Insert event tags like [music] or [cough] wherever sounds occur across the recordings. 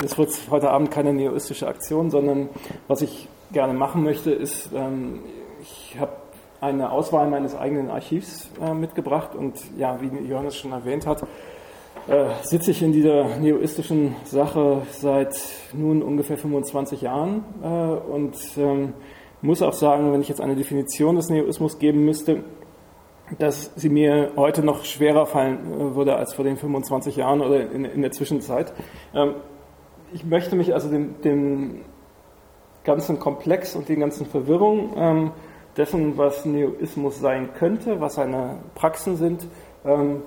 das wird heute Abend keine neoistische Aktion, sondern was ich gerne machen möchte, ist, ähm, ich habe eine Auswahl meines eigenen Archivs äh, mitgebracht und ja, wie Johannes schon erwähnt hat, äh, sitze ich in dieser neoistischen Sache seit nun ungefähr 25 Jahren äh, und ähm, muss auch sagen, wenn ich jetzt eine Definition des Neoismus geben müsste, dass sie mir heute noch schwerer fallen äh, würde als vor den 25 Jahren oder in, in der Zwischenzeit. Ähm, ich möchte mich also dem, dem, ganzen Komplex und den ganzen Verwirrungen ähm, dessen, was Neoismus sein könnte, was seine Praxen sind, ähm,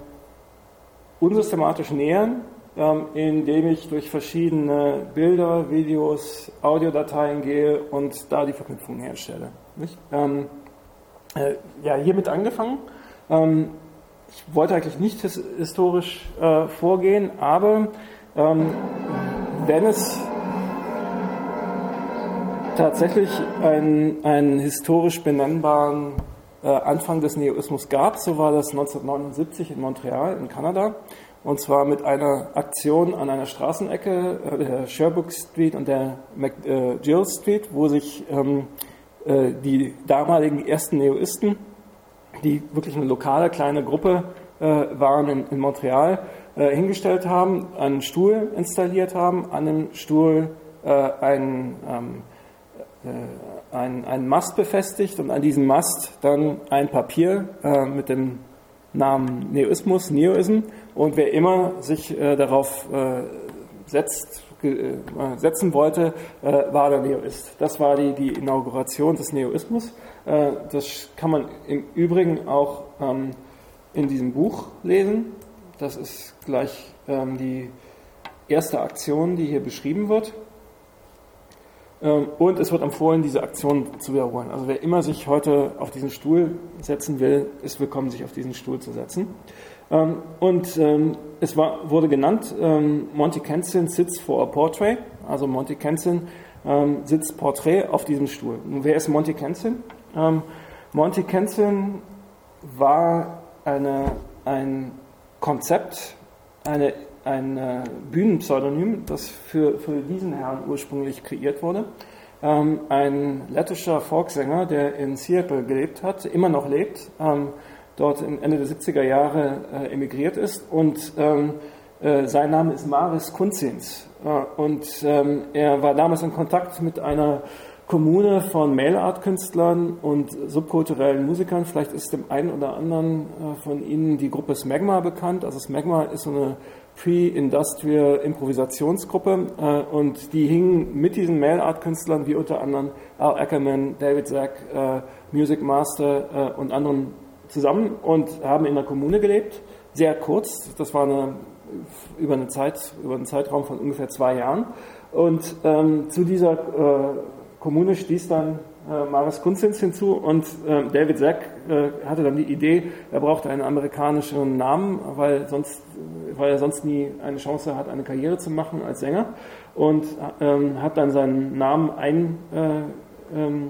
unsystematisch nähern, ähm, indem ich durch verschiedene Bilder, Videos, Audiodateien gehe und da die Verknüpfungen herstelle. Ähm, äh, ja, hiermit angefangen. Ähm, ich wollte eigentlich nicht his historisch äh, vorgehen, aber ähm, wenn es tatsächlich einen, einen historisch benennbaren äh, Anfang des Neoismus gab, so war das 1979 in Montreal in Kanada. Und zwar mit einer Aktion an einer Straßenecke, äh, der Sherbrooke Street und der McGill Street, wo sich ähm, äh, die damaligen ersten Neoisten, die wirklich eine lokale kleine Gruppe äh, waren in, in Montreal, äh, hingestellt haben, einen Stuhl installiert haben, an dem Stuhl äh, einen ähm, äh, ein, einen Mast befestigt und an diesem Mast dann ein Papier äh, mit dem Namen Neoismus, Neoism. Und wer immer sich äh, darauf setzt, setzen wollte, war der Neoist. Das war die, die Inauguration des Neoismus. das kann man im Übrigen auch ähm, in diesem Buch lesen. Das ist gleich ähm, die erste Aktion, die hier beschrieben wird. Ähm, und es wird empfohlen, diese Aktion zu wiederholen. Also wer immer sich heute auf diesen Stuhl setzen will, ist willkommen, sich auf diesen Stuhl zu setzen. Ähm, und ähm, es war, wurde genannt, Monty Kenson sits for a portrait. Also Monty Kenson sitzt Porträt auf diesem Stuhl. Und wer ist Monty Kenson? Monty Kenson war eine, ein Konzept, eine ein äh, Bühnenpseudonym, das für, für diesen Herrn ursprünglich kreiert wurde. Ähm, ein lettischer Folksänger, der in Seattle gelebt hat, immer noch lebt, ähm, dort Ende der 70er Jahre äh, emigriert ist und ähm, äh, sein Name ist Maris Kunzins. Äh, und ähm, er war damals in Kontakt mit einer Kommune von Mail-Art-Künstlern und subkulturellen Musikern. Vielleicht ist dem einen oder anderen äh, von Ihnen die Gruppe Smegma bekannt. Also Smegma ist so eine Pre-Industrial Improvisationsgruppe äh, und die hingen mit diesen Mail-Art-Künstlern wie unter anderem Al Ackerman, David Zack, äh, Music Master und anderen zusammen und haben in der Kommune gelebt, sehr kurz, das war eine, über, eine Zeit, über einen Zeitraum von ungefähr zwei Jahren und ähm, zu dieser äh, Kommune stieß dann äh, Maris Kunzins hinzu und äh, David Zack äh, hatte dann die Idee, er brauchte einen amerikanischen Namen, weil, sonst, weil er sonst nie eine Chance hat, eine Karriere zu machen als Sänger und ähm, hat dann seinen Namen ein äh, ähm,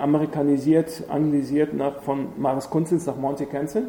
amerikanisiert, analysiert nach, von Maris Kunzins nach Monty Kensin.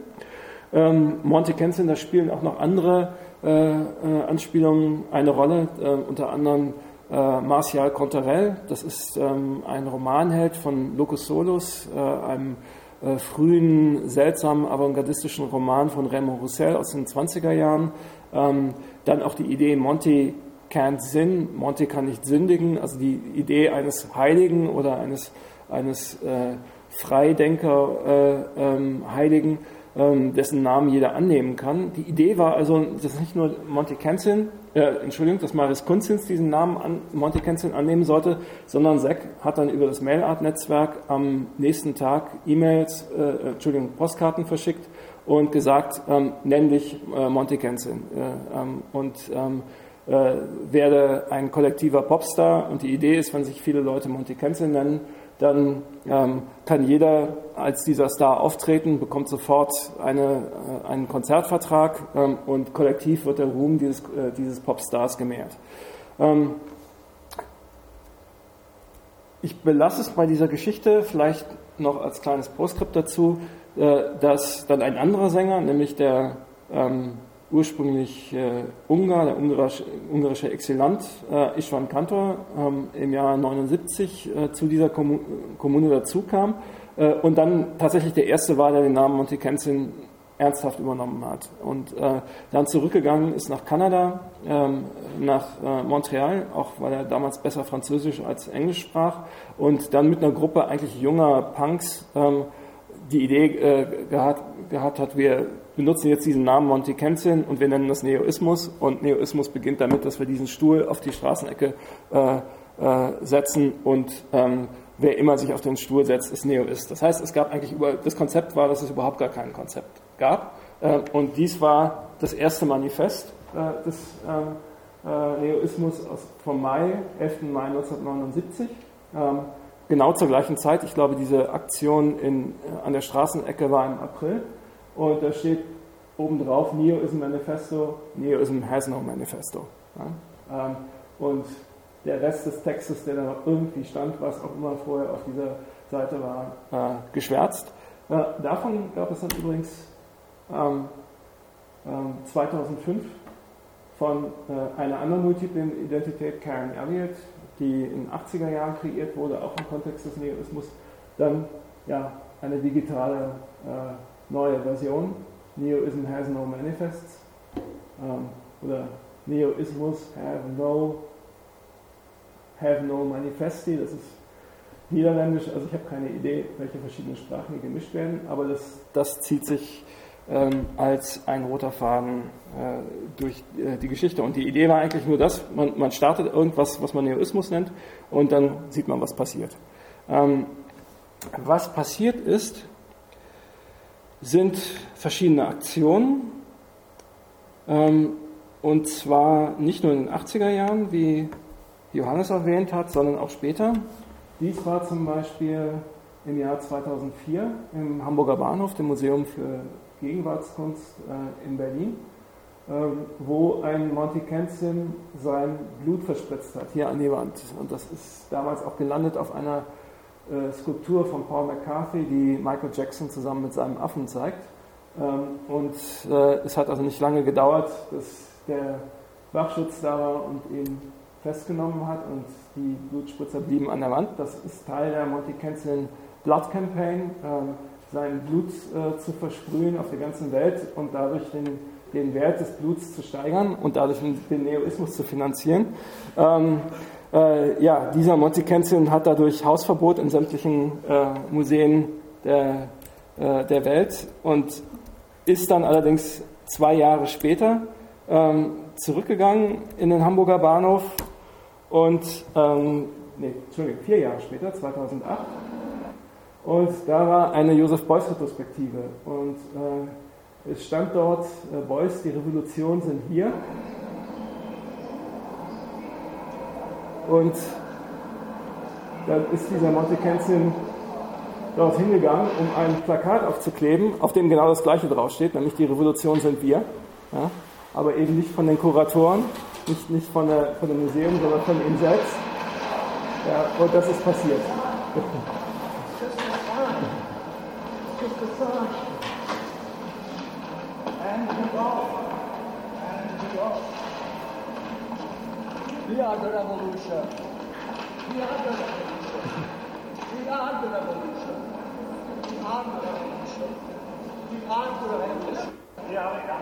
Ähm, Monty Kensin, da spielen auch noch andere äh, äh, Anspielungen eine Rolle, unter anderem äh, Martial Conterel, das ist ähm, ein Romanheld von Locus Solus, äh, einem äh, frühen, seltsamen, avantgardistischen Roman von Raymond Roussel aus den 20er Jahren. Ähm, dann auch die Idee Monty can't sin, Monty kann nicht sündigen, also die Idee eines Heiligen oder eines, eines äh, Freidenker äh, ähm, Heiligen, ähm, dessen Namen jeder annehmen kann. Die Idee war also, dass nicht nur Monty Kenzin, äh, Entschuldigung, dass Maris Kunzins diesen Namen an Monty Kenzin annehmen sollte, sondern Zack hat dann über das Mailart-Netzwerk am nächsten Tag E-Mails, äh, Entschuldigung, Postkarten verschickt und gesagt, ähm, nenn dich äh, Monty Kenzin äh, ähm, und ähm, äh, werde ein kollektiver Popstar. Und die Idee ist, wenn sich viele Leute Monty Kenzin nennen, dann ähm, kann jeder als dieser Star auftreten, bekommt sofort eine, äh, einen Konzertvertrag ähm, und kollektiv wird der Ruhm dieses, äh, dieses Popstars gemehrt. Ähm, ich belasse es bei dieser Geschichte, vielleicht noch als kleines Proskript dazu, äh, dass dann ein anderer Sänger, nämlich der ähm, ursprünglich äh, Ungar, der ungarische, ungarische Exilant äh, Istvan Kantor ähm, im Jahr 79 äh, zu dieser Kommu Kommune dazukam äh, und dann tatsächlich der erste war, der den Namen Montekensin ernsthaft übernommen hat. Und äh, dann zurückgegangen ist nach Kanada, ähm, nach äh, Montreal, auch weil er damals besser Französisch als Englisch sprach, und dann mit einer Gruppe eigentlich junger Punks ähm, die Idee äh, gehabt, gehabt hat, wir benutzen jetzt diesen Namen Monty Kenzin und wir nennen das Neoismus. Und Neoismus beginnt damit, dass wir diesen Stuhl auf die Straßenecke äh, äh, setzen und ähm, wer immer sich auf den Stuhl setzt, ist Neoist. Das heißt, es gab eigentlich über, das Konzept war, dass es überhaupt gar kein Konzept gab. Äh, und dies war das erste Manifest äh, des äh, äh, Neoismus aus, vom Mai, 11. Mai 1979. Ähm, genau zur gleichen Zeit. Ich glaube, diese Aktion in, äh, an der Straßenecke war im April. Und da steht obendrauf Neoism Manifesto, Neoism has no manifesto. Ja? Ähm, und der Rest des Textes, der da noch irgendwie stand, was auch immer vorher auf dieser Seite war, äh, geschwärzt. Äh, davon gab es dann übrigens ähm, äh, 2005 von einer anderen multiplen Identität, Karen Elliott, die in den 80er Jahren kreiert wurde, auch im Kontext des Neoismus, dann ja, eine digitale äh, neue Version, Neoism has no manifests, ähm, oder Neoismus have no, have no manifesti, das ist niederländisch, also ich habe keine Idee, welche verschiedenen Sprachen hier gemischt werden, aber das, das zieht sich ähm, als ein roter Faden äh, durch äh, die Geschichte. Und die Idee war eigentlich nur das, man, man, startet irgendwas, was man Neoismus nennt, und dann sieht man, was passiert. Ähm, was passiert ist, sind verschiedene Aktionen, ähm, und zwar nicht nur in den 80er Jahren, wie Johannes erwähnt hat, sondern auch später. Dies war zum Beispiel im Jahr 2004 im Hamburger Bahnhof, dem Museum für Gegenwartskunst äh, in Berlin, ähm, wo ein Monty Kenzin sein Blut verspritzt hat, hier an die Wand. Und das ist damals auch gelandet auf einer äh, Skulptur von Paul McCarthy, die Michael Jackson zusammen mit seinem Affen zeigt. Ähm, und äh, es hat also nicht lange gedauert, dass der Wachschutz da war und ihn festgenommen hat und die Blutspritzer blieben an der Wand. Das ist Teil der Monty Kenzin Blood Campaign. Ähm, sein Blut äh, zu versprühen auf der ganzen Welt und dadurch den, den Wert des Bluts zu steigern und dadurch den Neoismus zu finanzieren. Ähm, äh, ja, dieser Monty Kenzin hat dadurch Hausverbot in sämtlichen äh, Museen der, äh, der Welt und ist dann allerdings zwei Jahre später ähm, zurückgegangen in den Hamburger Bahnhof und, ähm, nee, Entschuldigung, vier Jahre später, 2008, und da war eine Josef Beuys-Retrospektive. Und äh, es stand dort, äh, Beuys, die Revolution sind hier. Und dann ist dieser Monte Kenzin dort hingegangen, um ein Plakat aufzukleben, auf dem genau das Gleiche draufsteht, nämlich die Revolution sind wir. Ja? Aber eben nicht von den Kuratoren, nicht, nicht von, der, von dem Museum, sondern von ihm selbst. Ja, und das ist passiert. We are the revolution. We are the revolution. We are the revolution. We are the revolution. We are the revolution. Yeah, yeah.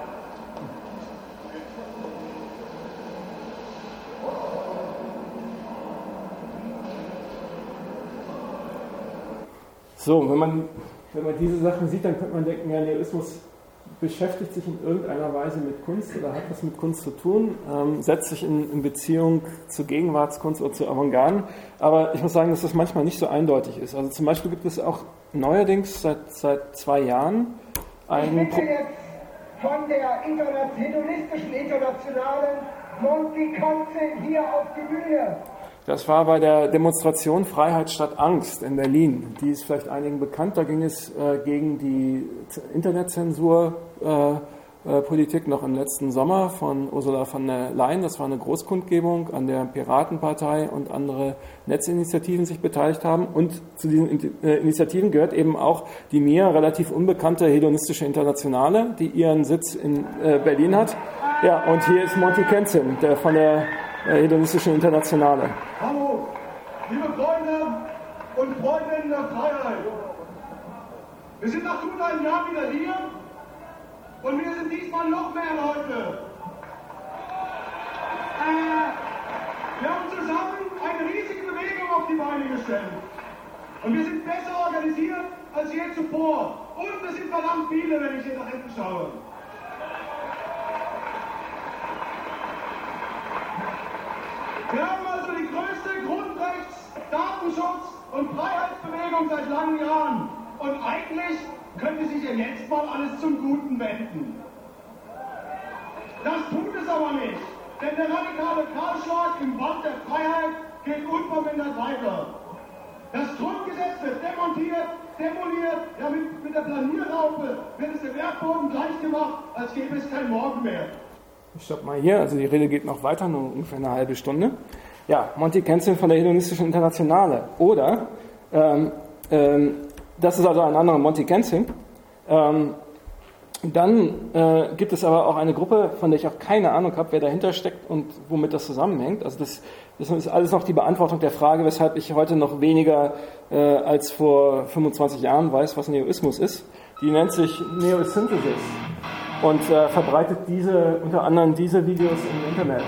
So, wenn man, wenn man diese Sachen sieht, dann könnte man denken, ja, Neoismus beschäftigt sich in irgendeiner Weise mit Kunst oder hat was mit Kunst zu tun, ähm, setzt sich in, in, Beziehung zur Gegenwartskunst oder zu Avantgarden. Aber ich muss sagen, dass das manchmal nicht so eindeutig ist. Also zum Beispiel gibt es auch neuerdings seit, seit zwei Jahren einen... Ich bitte jetzt von der hedonistischen Internationalen Monty Kanzel hier auf die Bühne. Das war bei der Demonstration Freiheit statt Angst in Berlin. Die ist vielleicht einigen bekannt. Da ging es äh, gegen die Internetzensur äh, äh, noch im letzten Sommer von Ursula von der Leyen. Das war eine Großkundgebung, an der Piratenpartei und andere Netzinitiativen sich beteiligt haben. Und zu diesen äh, Initiativen gehört eben auch die mir relativ unbekannte Hedonistische Internationale, die ihren Sitz in äh, Berlin hat. Ja, und hier ist Monty Kenzin, der von der Hedonistischen Internationale. Hallo, liebe Freunde und Freundinnen der Freiheit. Wir sind nach gut einem Jahr wieder hier und wir sind diesmal noch mehr Leute. Äh, wir haben zusammen eine riesige Bewegung auf die Beine gestellt. Und wir sind besser organisiert als je zuvor. Und es sind verdammt viele, wenn ich hier nach hinten schaue. Wir haben also die größte Grundrechts-, Datenschutz- und Freiheitsbewegung seit langen Jahren. Und eigentlich könnte sich ja jetzt mal alles zum Guten wenden. Das tut es aber nicht, denn der radikale Kahlschlag im Wald der Freiheit geht unvermindert weiter. Das Grundgesetz wird demontiert, demoliert, ja mit, mit der Planierraupe wird es dem Erdboden gleich gemacht, als gäbe es kein Morgen mehr. Ich stopp mal hier, also die Rede geht noch weiter, nur ungefähr eine halbe Stunde. Ja, Monty Kenzin von der Hedonistischen Internationale. Oder ähm, ähm, das ist also ein anderer Monty Kensing. Ähm, dann äh, gibt es aber auch eine Gruppe, von der ich auch keine Ahnung habe, wer dahinter steckt und womit das zusammenhängt. Also das, das ist alles noch die Beantwortung der Frage, weshalb ich heute noch weniger äh, als vor 25 Jahren weiß, was Neoismus ist. Die nennt sich Neosynthesis und äh, verbreitet diese unter anderem diese Videos im Internet.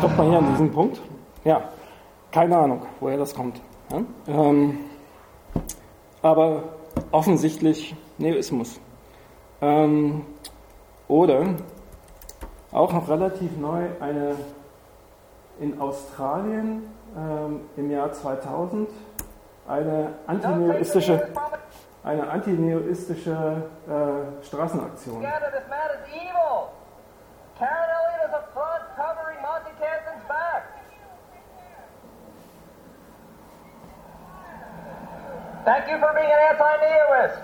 Stopp mal hier an diesem Punkt. Ja, keine Ahnung, woher das kommt. Ja? Ähm, aber offensichtlich Neoismus. Ähm, oder auch noch relativ neu eine in Australien ähm, im Jahr 2000 eine antineoistische, eine antineoistische äh, Straßenaktion. Karen Elliott is up front covering Monty Canton's back. Thank you for being an anti-neoist.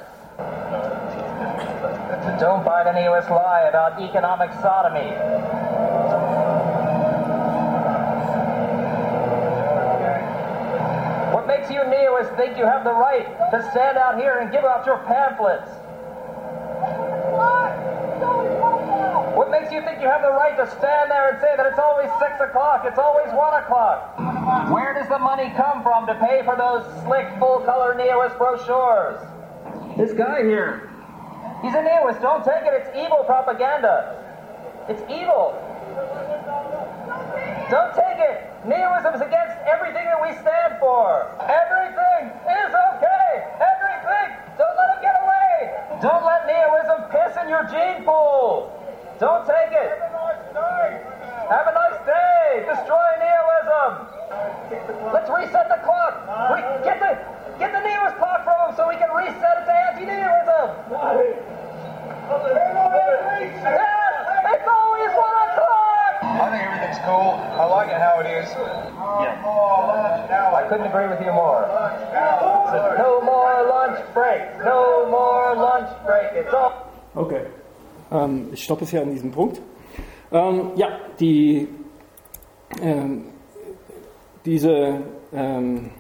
Don't buy the neoist lie about economic sodomy. What makes you neoists think you have the right to stand out here and give out your pamphlets? What makes you think you have the right to stand there and say that it's always 6 o'clock, it's always 1 o'clock? Where does the money come from to pay for those slick, full-color neoist brochures? This guy here. He's a neoist. Don't take it. It's evil propaganda. It's evil. Don't take it. Neoism is against everything that we stand for. Everything is okay. Everything. Don't let it get away. Don't let neoism piss in your gene pool. Don't take it. Have a nice day. Have a nice day. Destroy nihilism. Let's reset the clock. We get the get the nihilist clock from him so we can reset it to anti-nihilism. Yes, it's always one o'clock. I think everything's cool. I like it how it is. Yeah. I couldn't agree with you more. No more lunch break. No more lunch break. It's all. Okay. Ähm, ich stoppe es hier an diesem Punkt. Ähm, ja, die, ähm, diese ähm,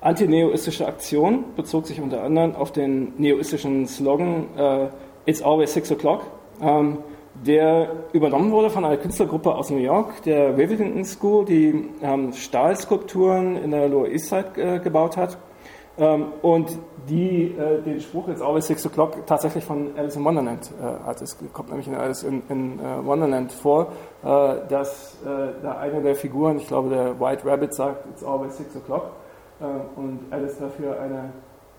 antineoistische Aktion bezog sich unter anderem auf den neoistischen Slogan äh, It's always six o'clock, ähm, der übernommen wurde von einer Künstlergruppe aus New York, der Rivington School, die ähm, Stahlskulpturen in der Lower East Side äh, gebaut hat und die äh, den Spruch It's always six o'clock tatsächlich von Alice in Wonderland äh, hat. Es kommt nämlich in Alice in, in äh, Wonderland vor, äh, dass äh, da eine der Figuren, ich glaube der White Rabbit sagt It's always six o'clock äh, und Alice dafür eine,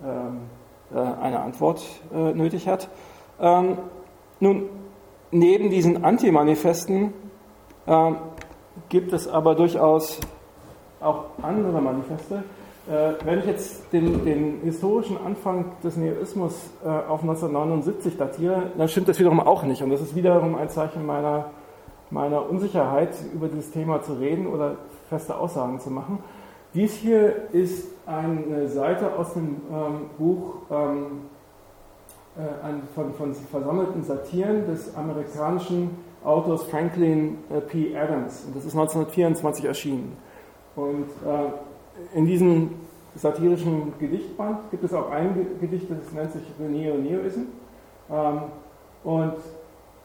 ähm, äh, eine Antwort nötig hat. Ähm, nun, neben diesen Anti-Manifesten ähm, gibt es aber durchaus auch andere Manifeste. Äh, wenn ich jetzt den, den, historischen Anfang des Neoismus äh, auf 1979 datiere, dann stimmt das wiederum auch nicht. Und das ist wiederum ein Zeichen meiner, meiner Unsicherheit, über dieses Thema zu reden oder feste Aussagen zu machen. Dies hier ist eine Seite aus dem ähm, Buch ähm, äh, von, von, versammelten Satiren des amerikanischen Autors Franklin äh, P. Adams. Und das ist 1924 erschienen. Und äh, in diesem satirischen Gedichtband gibt es auch ein Gedicht, das nennt sich The Neo-Neoism. Ähm, und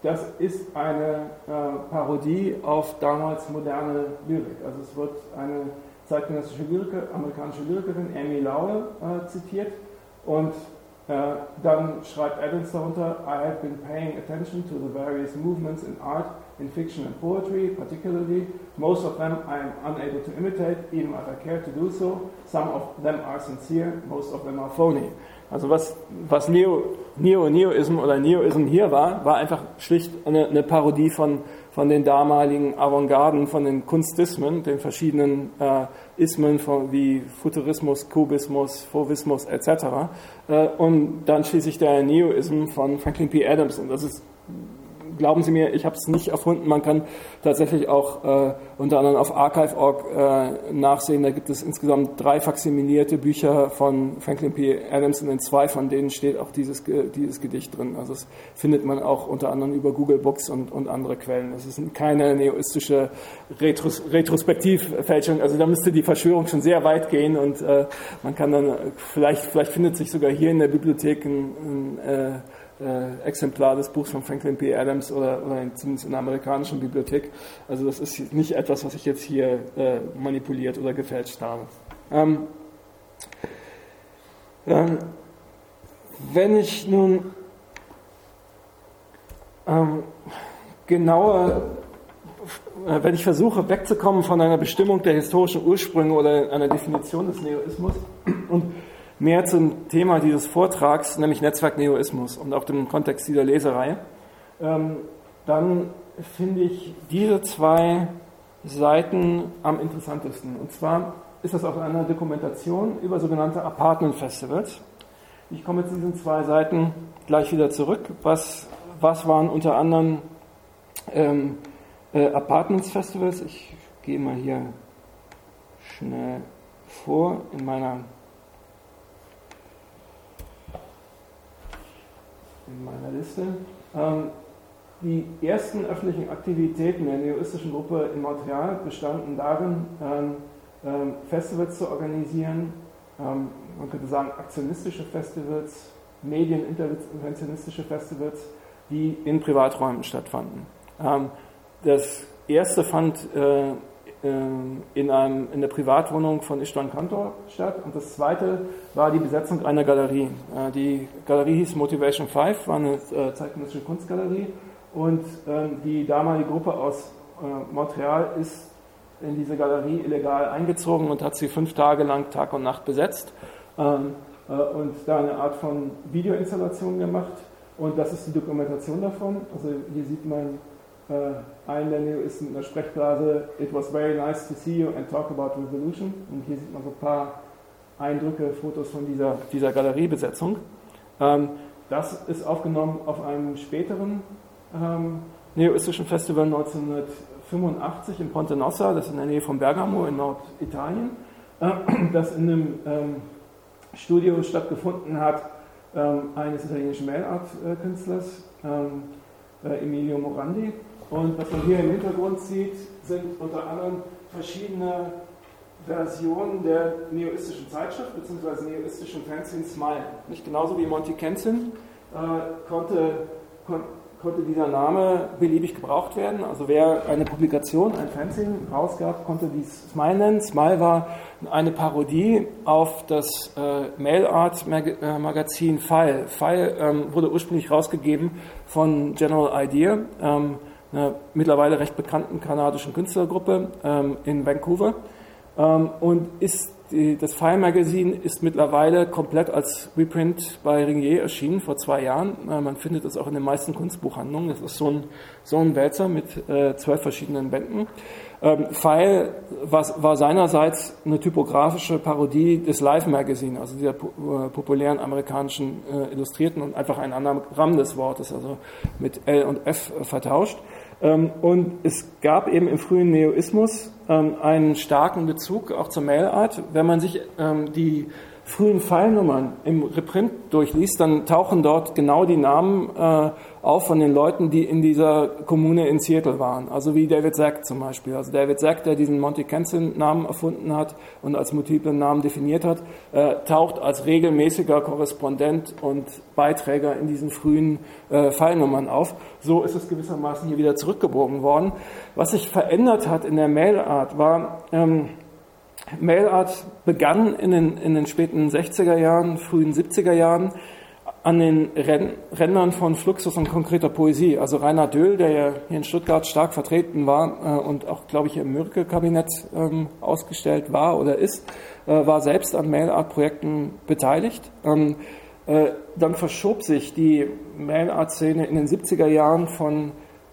das ist eine äh, Parodie auf damals moderne Lyrik. Also es wird eine zeitgenössische Lyriker, amerikanische Lyrikerin Amy Lowell äh, zitiert und äh, dann schreibt Adams darunter, I have been paying attention to the various movements in art, in fiction and poetry particularly. Most of them I am unable to imitate, even if I care to do so. Some of them are sincere, most of them are phony. Also was, was Neo, Neo, Neoism oder Neoism hier war, war einfach schlicht eine, eine Parodie von von den damaligen Avantgarden, von den Kunstismen, den verschiedenen äh, Ismen von, wie Futurismus, Kubismus, Fauvismus etc. Äh, und dann schließlich der Neoism von Franklin P. Adams. Und das ist glauben Sie mir, ich habe es nicht erfunden. Man kann tatsächlich auch äh, unter anderem auf archive.org äh, nachsehen. Da gibt es insgesamt drei faksimilierte Bücher von Franklin P. Adams und in zwei von denen steht auch dieses, dieses Gedicht drin. Also das findet man auch unter anderem über Google Books und, und andere Quellen. Das ist keine neoistische Retros Retrospektivfälschung. Also da müsste die Verschwörung schon sehr weit gehen und äh, man kann dann vielleicht, vielleicht findet sich sogar hier in der Bibliothek ein, ein äh, Exemplar des Buchs von Franklin P. Adams oder, oder in, zumindest in der amerikanischen Bibliothek. Also das ist nicht etwas, was ich jetzt hier äh, manipuliert oder gefälscht habe. Ähm, ähm, wenn ich nun ähm, genauer, äh, wenn ich versuche wegzukommen von einer Bestimmung der historischen Ursprünge oder einer Definition des Neoismus und mehr zum Thema dieses Vortrags, nämlich Netzwerkneoismus und auch dem Kontext dieser Leserei, ähm, dann finde ich diese zwei Seiten am interessantesten. Und zwar ist das auf einer Dokumentation über sogenannte Apartment Festivals. Ich komme zu diesen zwei Seiten gleich wieder zurück. Was, was waren unter anderem ähm, äh, Apartments Festivals? Ich gehe mal hier schnell vor in meiner in meiner Liste. Ähm, die ersten öffentlichen Aktivitäten der neoistischen Gruppe in Montreal bestanden darin, ähm, ähm, Festivals zu organisieren, ähm, man könnte sagen aktionistische Festivals, medieninterventionistische Festivals, die in Privaträumen stattfanden. Ähm, das erste fand äh, in, einem, in der Privatwohnung von Istvan Kantor statt. Und das zweite war die Besetzung einer Galerie. Äh, die Galerie hieß Motivation 5, war eine äh, zeitgenössische Kunstgalerie. Und ähm, die damalige Gruppe aus äh, Montreal ist in diese Galerie illegal eingezogen und hat sie fünf Tage lang Tag und Nacht besetzt ähm, und da eine Art von Videoinstallation gemacht. Und das ist die Dokumentation davon. Also hier sieht man ein Daniel ist in der Sprechblase It was very nice to see you and talk about revolution. Und hier sieht man so ein paar Eindrücke, Fotos von dieser, dieser Galeriebesetzung. Ähm, das ist aufgenommen auf einem späteren ähm, neoistischen Festival 1985 in Ponte Nossa, das ist in der Nähe von Bergamo in Norditalien, äh, [clears throat] das in einem ähm, Studio stattgefunden hat ähm, eines italienischen Mailart-Künstlers, ähm, äh, Emilio Morandi. Und was man hier im Hintergrund sieht, sind unter anderem verschiedene Versionen der neoistischen Zeitschrift bzw. neoistischen Fanzine Smile. Nicht genauso wie Monty Kensin äh, konnte, kon, konnte dieser Name beliebig gebraucht werden. Also wer eine Publikation, ein Fanzine rausgab, konnte dies Smile nennen. Smile war eine Parodie auf das äh, Mailart äh, File. File ähm, wurde ursprünglich rausgegeben von General Idea, ähm, einer mittlerweile recht bekannten kanadischen Künstlergruppe ähm, in Vancouver. Ähm, und ist die, das File Magazine ist mittlerweile komplett als Reprint bei Ringier erschienen vor zwei Jahren. Äh, man findet es auch in den meisten Kunstbuchhandlungen. Das ist so ein, so ein Wälzer mit äh, zwölf verschiedenen Bänden. Ähm, File war, war, seinerseits eine typografische Parodie des Life Magazine, also dieser äh, populären amerikanischen äh, Illustrierten und einfach ein Anagramm des Wortes, also mit L und F vertauscht. Ähm, und es gab eben im frühen Neoismus ähm, einen starken Bezug auch zur Mailart. Wenn man sich ähm, die frühen Fallnummern im Reprint durchliest, dann tauchen dort genau die Namen auf von den Leuten, die in dieser Kommune in Seattle waren. Also wie David Zack zum Beispiel. Also David Zack, der diesen Monty Kenson-Namen erfunden hat und als multiplen Namen definiert hat, äh, taucht als regelmäßiger Korrespondent und Beiträger in diesen frühen äh, Fallnummern auf. So ist es gewissermaßen hier wieder zurückgebogen worden. Was sich verändert hat in der Mailart war, ähm, Mailart begann in den, in den späten 60er Jahren, frühen 70er Jahren an den Rändern von Fluxus und konkreter Poesie. Also Rainer Döhl, der ja hier in Stuttgart stark vertreten war äh, und auch, glaube ich, im Mürke-Kabinett ähm, ausgestellt war oder ist, äh, war selbst an Mailart-Projekten beteiligt. Ähm, äh, dann verschob sich die Mailart-Szene in den 70er Jahren von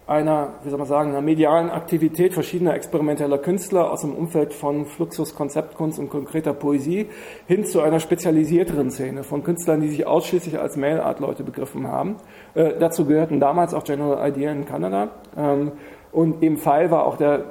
einer, wie soll man sagen, einer medialen Aktivität verschiedener experimenteller Künstler aus dem Umfeld von Fluxus, Konzeptkunst und konkreter Poesie hin zu einer spezialisierteren Szene von Künstlern, die sich ausschließlich als Mail-Art-Leute begriffen haben. Äh, dazu gehörten damals auch General Idea in Kanada. Ähm, und im Fall war auch der,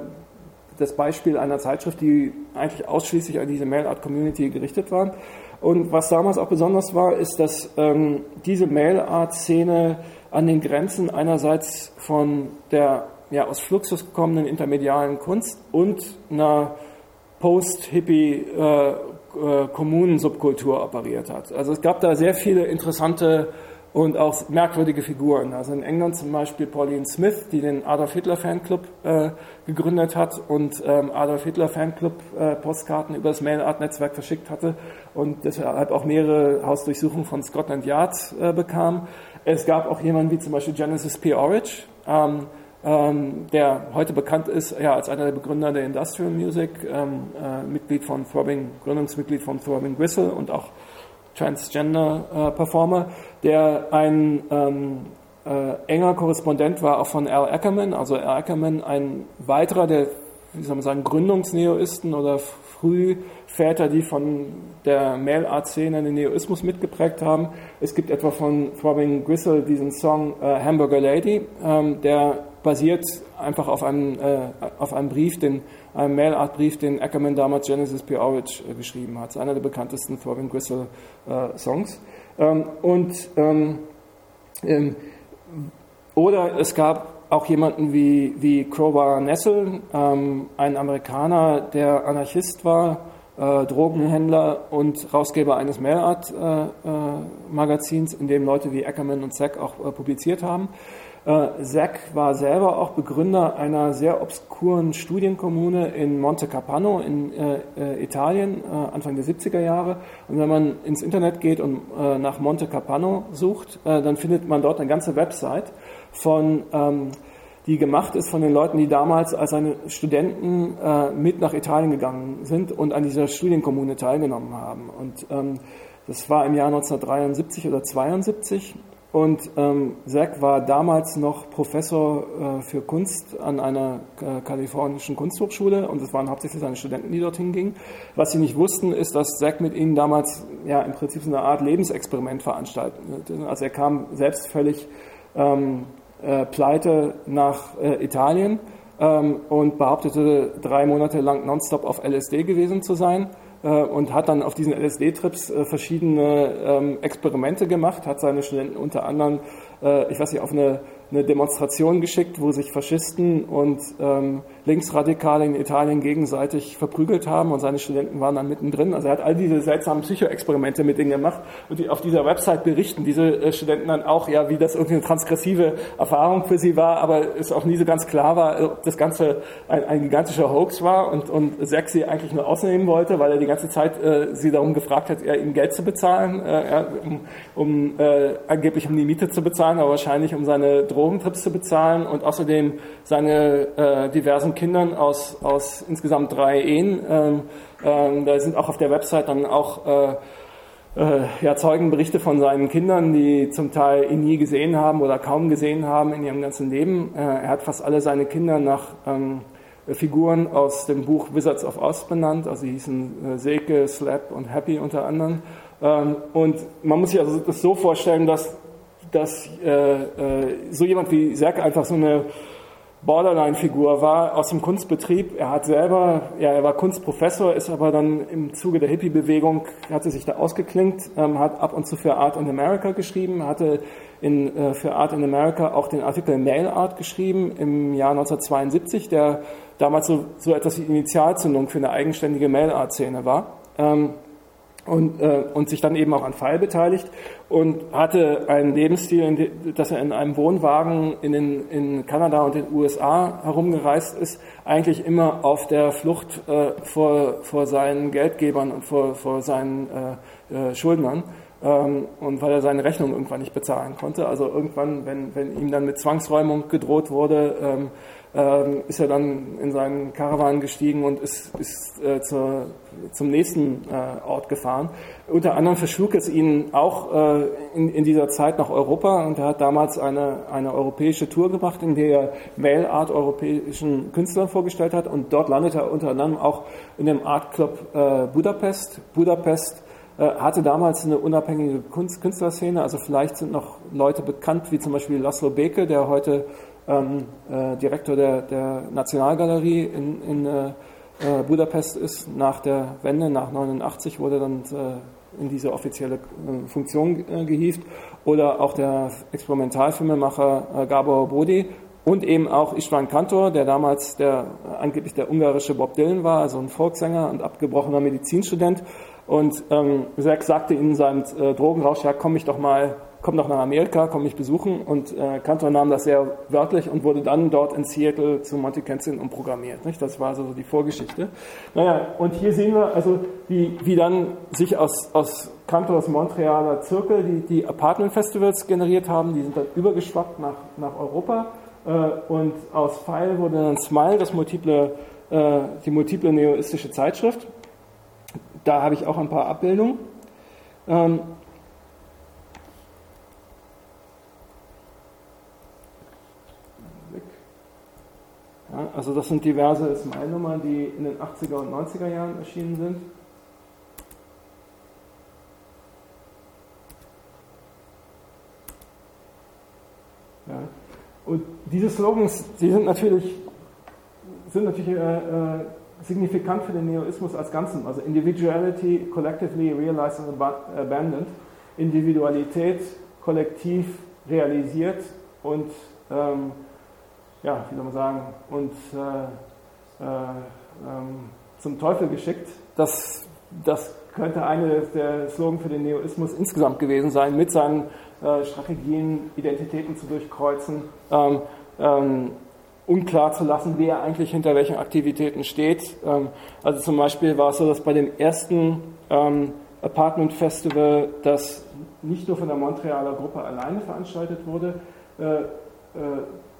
das Beispiel einer Zeitschrift, die eigentlich ausschließlich an diese Mail-Art-Community gerichtet war. Und was damals auch besonders war, ist, dass ähm, diese Mail-Art-Szene an den Grenzen einerseits von der ja, aus Fluxus kommenden intermedialen Kunst und einer Post-Hippie-Kommunensubkultur äh, äh, operiert hat. Also es gab da sehr viele interessante und auch merkwürdige Figuren. Also in England zum Beispiel Pauline Smith, die den Adolf Hitler Fanclub äh, gegründet hat und ähm, Adolf Hitler Fanclub äh, Postkarten über das Mail-Art-Netzwerk verschickt hatte und deshalb auch mehrere Hausdurchsuchungen von Scotland Yard äh, bekam. Es gab auch jemanden wie zum Beispiel Genesis P. Orridge, ähm, ähm, der heute bekannt ist ja, als einer der Begründer der Industrial Music, ähm, äh, Mitglied von Throbbing, Gründungsmitglied von Throbbing Gristle und auch Transgender-Performer, äh, der ein ähm, äh, enger Korrespondent war auch von Al Ackerman, also Al Ackerman, ein weiterer der, wie soll man sagen, Gründungsneoisten oder Frühväter, die von der Mail-Art-Szene den Neoismus mitgeprägt haben. Es gibt etwa von Throbbing Gristle diesen Song äh, Hamburger Lady, ähm, der basiert einfach auf einem, äh, auf einem Brief, den, einem Mail-Art-Brief, den Ackerman damals Genesis P. Orridge äh, geschrieben hat. Das ist einer der bekanntesten Throbbing Gristle äh, Songs. Ähm, und ähm, ähm, oder es gab auch jemanden wie, wie Crowbar Nessel, ähm, ein Amerikaner, der Anarchist war, äh, Drogenhändler und Rausgeber eines Mailart-Magazins, äh, äh, in dem Leute wie Ackerman und Zack auch äh, publiziert haben. Zack war selber auch Begründer einer sehr obskuren Studienkommune in Monte Capano in äh, Italien, äh, Anfang der 70er Jahre. Und wenn man ins Internet geht und äh, nach Monte Capano sucht, dann findet man dort eine ganze Website von ähm, die gemacht ist von den Leuten, die damals als seine Studenten äh, mit nach Italien gegangen sind und an dieser Studienkommune teilgenommen haben. Und ähm, das war im Jahr 1973 oder 72 und ähm, Zack war damals noch Professor äh, für Kunst an einer äh, kalifornischen Kunsthochschule und es waren hauptsächlich seine Studenten, die dorthin gingen. Was sie nicht wussten, ist, dass Zack mit ihnen damals ja im Prinzip so eine Art Lebensexperiment veranstaltete. Also er kam selbst völlig ähm, äh, pleite nach äh, Italien ähm, und behauptete drei Monate lang nonstop auf LSD gewesen zu sein äh, und hat dann auf diesen LSD-Trips äh, verschiedene ähm, Experimente gemacht, hat seine Studenten unter anderem, äh, ich weiß nicht, auf eine eine Demonstration geschickt, wo sich Faschisten und ähm, Linksradikale in Italien gegenseitig verprügelt haben und seine Studenten waren dann mittendrin. Also er hat all diese seltsamen Psychoexperimente mit denen gemacht und die auf dieser Website berichten diese äh, Studenten dann auch, ja, wie das irgendeine transgressive Erfahrung für sie war, aber es auch nie so ganz klar war, ob das Ganze ein, ein gigantischer Hoax war und, und Zack sie eigentlich nur ausnehmen wollte, weil er die ganze Zeit äh, sie darum gefragt hat, ihm Geld zu bezahlen, äh, um, um äh, angeblich um die Miete zu bezahlen, aber wahrscheinlich um seine Drogentrips zu bezahlen und außerdem seine äh, diversen Kindern aus, aus insgesamt drei Ehen. Ähm, ähm, da sind auch auf der Website dann auch äh, äh, ja, Zeugenberichte von seinen Kindern, die zum Teil ihn nie gesehen haben oder kaum gesehen haben in ihrem ganzen Leben. Äh, er hat fast alle seine Kinder nach ähm, Figuren aus dem Buch Wizards of Oz benannt, also die hießen äh, Seke, Slap und Happy unter anderem. Ähm, und man muss sich also das so vorstellen, dass dass äh, äh, so jemand wie Serke einfach so eine Borderline-Figur war aus dem Kunstbetrieb. Er hat selber, ja, er war Kunstprofessor, ist aber dann im Zuge der Hippie-Bewegung, hatte sich da ausgeklinkt, ähm, hat ab und zu für Art in America geschrieben, hatte in, äh, für Art in America auch den Artikel Mail Art geschrieben im Jahr 1972, der damals so, so etwas wie Initialzündung für eine eigenständige Mail Art-Szene war. Ähm, und, äh, und sich dann eben auch an Fall beteiligt und hatte einen Lebensstil, dass er in einem Wohnwagen in, den, in Kanada und den USA herumgereist ist, eigentlich immer auf der Flucht äh, vor, vor seinen Geldgebern und vor, vor seinen äh, äh, Schuldnern. Ähm, und weil er seine Rechnung irgendwann nicht bezahlen konnte. Also irgendwann, wenn, wenn ihm dann mit Zwangsräumung gedroht wurde, ähm, ähm, ist er dann in seinen Karawan gestiegen und ist, ist äh, zur, zum nächsten äh, Ort gefahren. Unter anderem verschlug es ihn auch äh, in, in, dieser Zeit nach Europa und er hat damals eine, eine europäische Tour gemacht, in der er Mail-Art europäischen Künstlern vorgestellt hat und dort landete er unter anderem auch in dem Art Club äh, Budapest. Budapest äh, hatte damals eine unabhängige Kunst, Künstlerszene, also vielleicht sind noch Leute bekannt, wie zum Beispiel Laszlo Beke, der heute ähm, äh, Direktor der, der Nationalgalerie in, in äh, äh Budapest ist. Nach der Wende, nach 89, wurde dann äh, in diese offizielle äh, Funktion gehievt. Oder auch der Experimentalfilmemacher Gabor Bodi und eben auch Istvan Kantor, der damals der, angeblich der ungarische Bob Dylan war, also ein Volkssänger und abgebrochener Medizinstudent. Und ähm, Zack sagte in seinem äh, Drogenrausch, ja, komm ich doch mal komm doch nach Amerika, komm mich besuchen. Und äh, Kantor nahm das sehr wörtlich und wurde dann dort in Seattle zu Monty Kensington umprogrammiert. Nicht? Das war so die Vorgeschichte. Naja, und hier sehen wir also, wie, wie dann sich aus, aus Kantors Montrealer Zirkel die, die Apartment-Festivals generiert haben. Die sind dann übergeschwappt nach, nach Europa. Äh, und aus Pfeil wurde dann Smile, das multiple, äh, die multiple neoistische Zeitschrift. Da habe ich auch ein paar Abbildungen. Ähm, Ja, also das sind diverse Smile-Nummern, die in den 80er und 90er Jahren erschienen sind. Ja. Und diese Slogans, die sind natürlich, sind natürlich äh, äh, signifikant für den Neoismus als Ganzen. Also Individuality collectively realized and abandoned. Individualität kollektiv realisiert und ähm, ja, wie soll man sagen, und äh, äh, ähm, zum Teufel geschickt. Das, das könnte eine der Slogan für den Neoismus insgesamt gewesen sein, mit seinen äh, Strategien, Identitäten zu durchkreuzen, ähm, ähm, unklar zu lassen, wer eigentlich hinter welchen Aktivitäten steht. Ähm, also zum Beispiel war es so, dass bei dem ersten ähm, Apartment Festival, das nicht nur von der Montrealer Gruppe alleine veranstaltet wurde, äh, äh,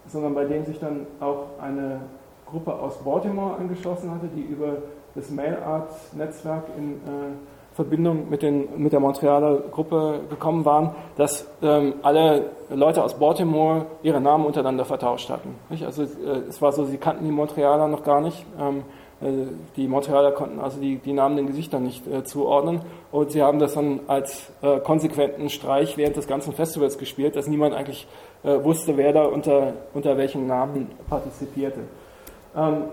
sondern bei dem sich dann auch eine Gruppe aus Baltimore angeschlossen hatte, die über das Mail-Art-Netzwerk in äh, Verbindung mit, den, mit der Montrealer Gruppe gekommen waren, dass ähm, alle Leute aus Baltimore ihre Namen untereinander vertauscht hatten. Nicht? Also äh, es war so, sie kannten die Montrealer noch gar nicht. Ähm, äh, die Montrealer konnten also die, die Namen den Gesichtern nicht äh, zuordnen und sie haben das dann als äh, konsequenten Streich während des ganzen Festivals gespielt, dass niemand eigentlich äh, wusste, wer da unter, unter welchen Namen partizipierte. Ähm,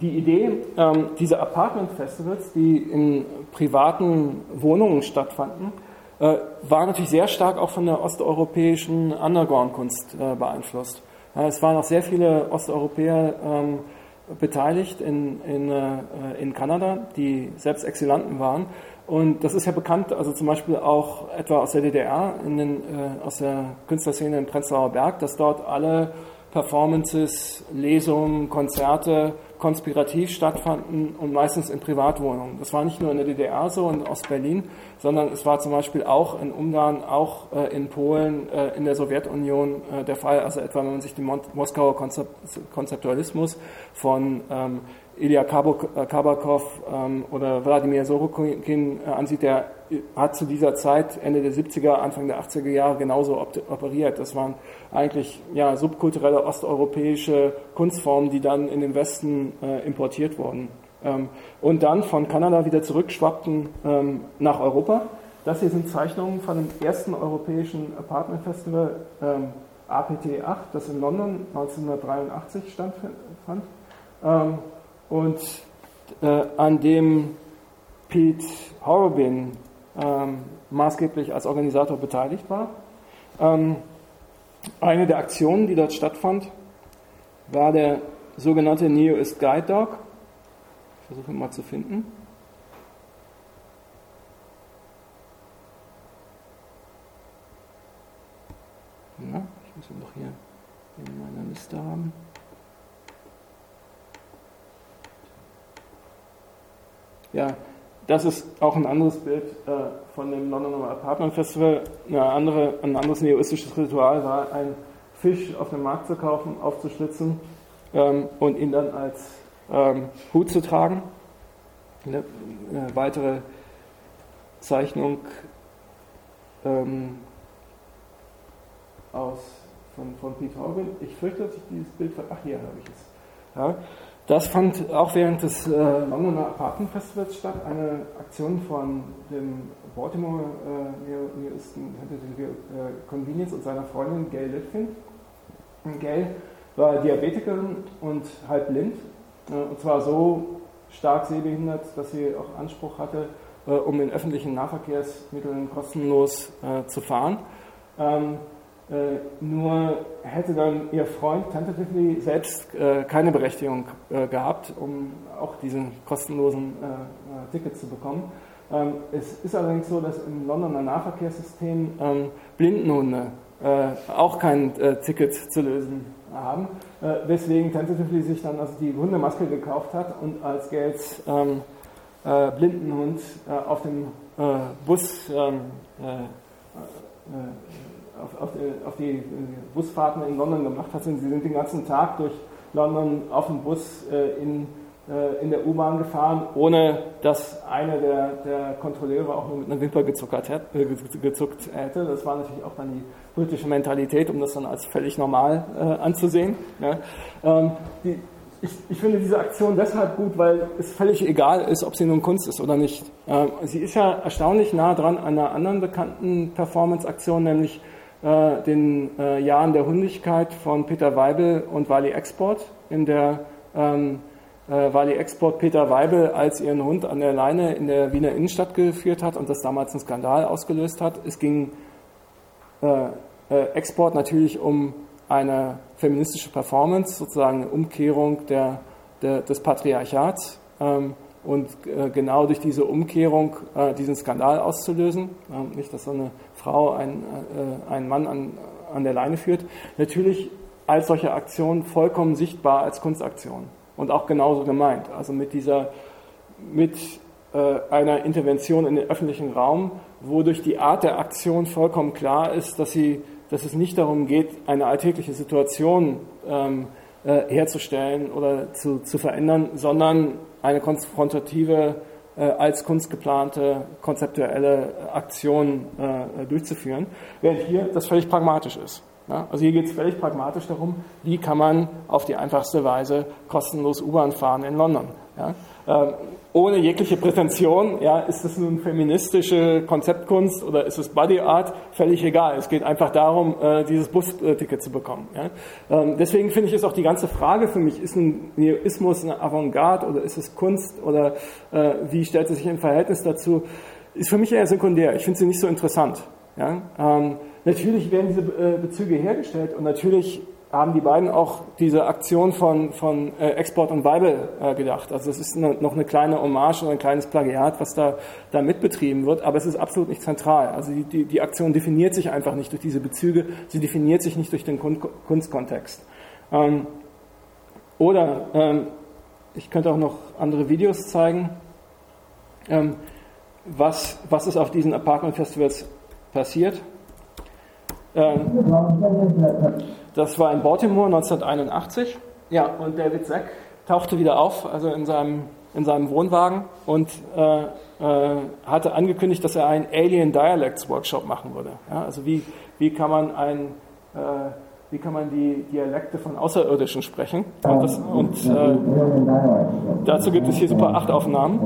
die Idee ähm, dieser Apartment-Festivals, die in privaten Wohnungen stattfanden, äh, war natürlich sehr stark auch von der osteuropäischen Underground-Kunst äh, beeinflusst. Ja, es waren auch sehr viele Osteuropäer ähm, beteiligt in, in, äh, in Kanada, die selbst Exilanten waren. Und das ist ja bekannt, also zum Beispiel auch etwa aus der DDR, in den, äh, aus der Künstlerszene in Prenzlauer Berg, dass dort alle Performances, Lesungen, Konzerte konspirativ stattfanden und meistens in Privatwohnungen. Das war nicht nur in der DDR so und Ostberlin, sondern es war zum Beispiel auch in Ungarn, auch äh, in Polen, äh, in der Sowjetunion äh, der Fall. Also etwa, wenn man sich den Moskauer Konzeptualismus von ähm, Ilya Kabakov ähm, oder Wladimir Sorokin äh, ansieht, der hat zu dieser Zeit, Ende der 70er, Anfang der 80er Jahre, genauso operiert. Das waren eigentlich ja, subkulturelle osteuropäische Kunstformen, die dann in den Westen äh, importiert wurden. Ähm, und dann von Kanada wieder zurückschwappten ähm, nach Europa. Das hier sind Zeichnungen von dem ersten europäischen Apartment Festival ähm, APT 8, das in London 1983 stattfand. Und äh, an dem Pete Horobin ähm, maßgeblich als Organisator beteiligt war. Ähm, eine der Aktionen, die dort stattfand, war der sogenannte Neoist Guide Dog. Ich versuche ihn mal zu finden. Ja, ich muss ihn doch hier in meiner Liste haben. Ja, das ist auch ein anderes Bild äh, von dem Londoner Apartment Festival. Andere, ein anderes neoistisches Ritual war, einen Fisch auf dem Markt zu kaufen, aufzuschlitzen ähm, und ihn dann als ähm, Hut zu tragen. Eine, eine weitere Zeichnung ähm, aus, von, von Pete Hogan. Ich fürchte, dass ich dieses Bild. Ach, hier habe ich es. Ja. Das fand auch während des äh, Londoner Apartment Festivals statt, eine Aktion von dem Baltimore äh, Neoisten äh, Convenience und seiner Freundin Gail Litfin. Gail war Diabetikerin und halb blind, äh, und zwar so stark sehbehindert, dass sie auch Anspruch hatte, äh, um in öffentlichen Nahverkehrsmitteln kostenlos äh, zu fahren. Ähm, äh, nur hätte dann ihr Freund tentatively selbst äh, keine Berechtigung äh, gehabt, um auch diesen kostenlosen Ticket zu bekommen. Ähm, es ist allerdings so, dass im Londoner Nahverkehrssystem ähm, Blindenhunde auch kein Ticket zu lösen haben, weswegen tentatively sich dann also die Hundemaske gekauft hat und als Geld ähm, Blindenhund auf dem Bus auf, auf, die, auf die Busfahrten in London gemacht hat. Sie sind den ganzen Tag durch London auf dem Bus äh, in, äh, in der U-Bahn gefahren, ohne dass einer der, der Kontrolleure auch nur mit einer Wimper gezuckert hat, äh, gezuckt hätte. Das war natürlich auch dann die britische Mentalität, um das dann als völlig normal äh, anzusehen. Ja. Ähm, die, ich, ich, finde diese Aktion deshalb gut, weil es völlig egal ist, ob sie nun Kunst ist oder nicht. Ähm, sie ist ja erstaunlich nah dran an einer anderen bekannten Performance-Aktion, nämlich äh, den äh, Jahren der Hundigkeit von Peter Weibel und Wally Export, in der ähm, äh, Wally Export Peter Weibel als ihren Hund an der Leine in der Wiener Innenstadt geführt hat und das damals einen Skandal ausgelöst hat. Es ging äh, äh, Export natürlich um eine feministische Performance, sozusagen eine Umkehrung der, der des Patriarchats. Ähm, und äh, genau durch diese Umkehrung äh, diesen Skandal auszulösen. Ähm, nicht, dass so eine Frau einen, äh, einen Mann an, an der Leine führt. Natürlich als solche Aktion vollkommen sichtbar als Kunstaktion und auch genauso gemeint. Also mit dieser, mit einer Intervention in den öffentlichen Raum, wo durch die Art der Aktion vollkommen klar ist, dass, sie, dass es nicht darum geht, eine alltägliche Situation ähm, äh, herzustellen oder zu, zu verändern, sondern eine konfrontative, äh, als Kunst geplante, konzeptuelle Aktion äh, durchzuführen, während hier das völlig pragmatisch ist. Ja, also hier geht es völlig pragmatisch darum, wie kann man auf die einfachste Weise kostenlos U-Bahn fahren in London. Ja, ähm, ohne jegliche Prätension, ja, ist es nun feministische Konzeptkunst oder ist es Body Art, völlig egal. Es geht einfach darum, äh, dieses Busticket zu bekommen. Ja. Ähm, deswegen finde ich es auch die ganze Frage für mich, ist ein Neoismus eine Avantgarde oder ist es Kunst oder äh, wie stellt es sich im Verhältnis dazu, ist für mich eher sekundär. Ich finde sie nicht so interessant. Ja. Ähm, natürlich werden diese äh, Bezüge hergestellt und natürlich haben die beiden auch diese Aktion von, von äh, Export und Bible äh, gedacht. Also es ist noch eine kleine Hommage oder ein kleines Plagiat, was da, da mitbetrieben wird, aber es ist absolut nicht zentral. Also die, die, die Aktion definiert sich einfach nicht durch diese Bezüge, sie definiert sich nicht durch den Kunstkontext. Ähm, oder ähm, ich könnte auch noch andere Videos zeigen. Ähm, was, was ist auf diesen Apartment Festivals passiert? Ähm, das war in Baltimore 1981. Ja, und David Zack tauchte wieder auf, also in seinem, in seinem Wohnwagen und äh, äh, hatte angekündigt, dass er einen Alien Dialects Workshop machen würde. Ja, also wie, wie kann man ein äh, wie kann man die Dialekte von Außerirdischen sprechen. Und, das, und äh, dazu gibt es hier super acht Aufnahmen.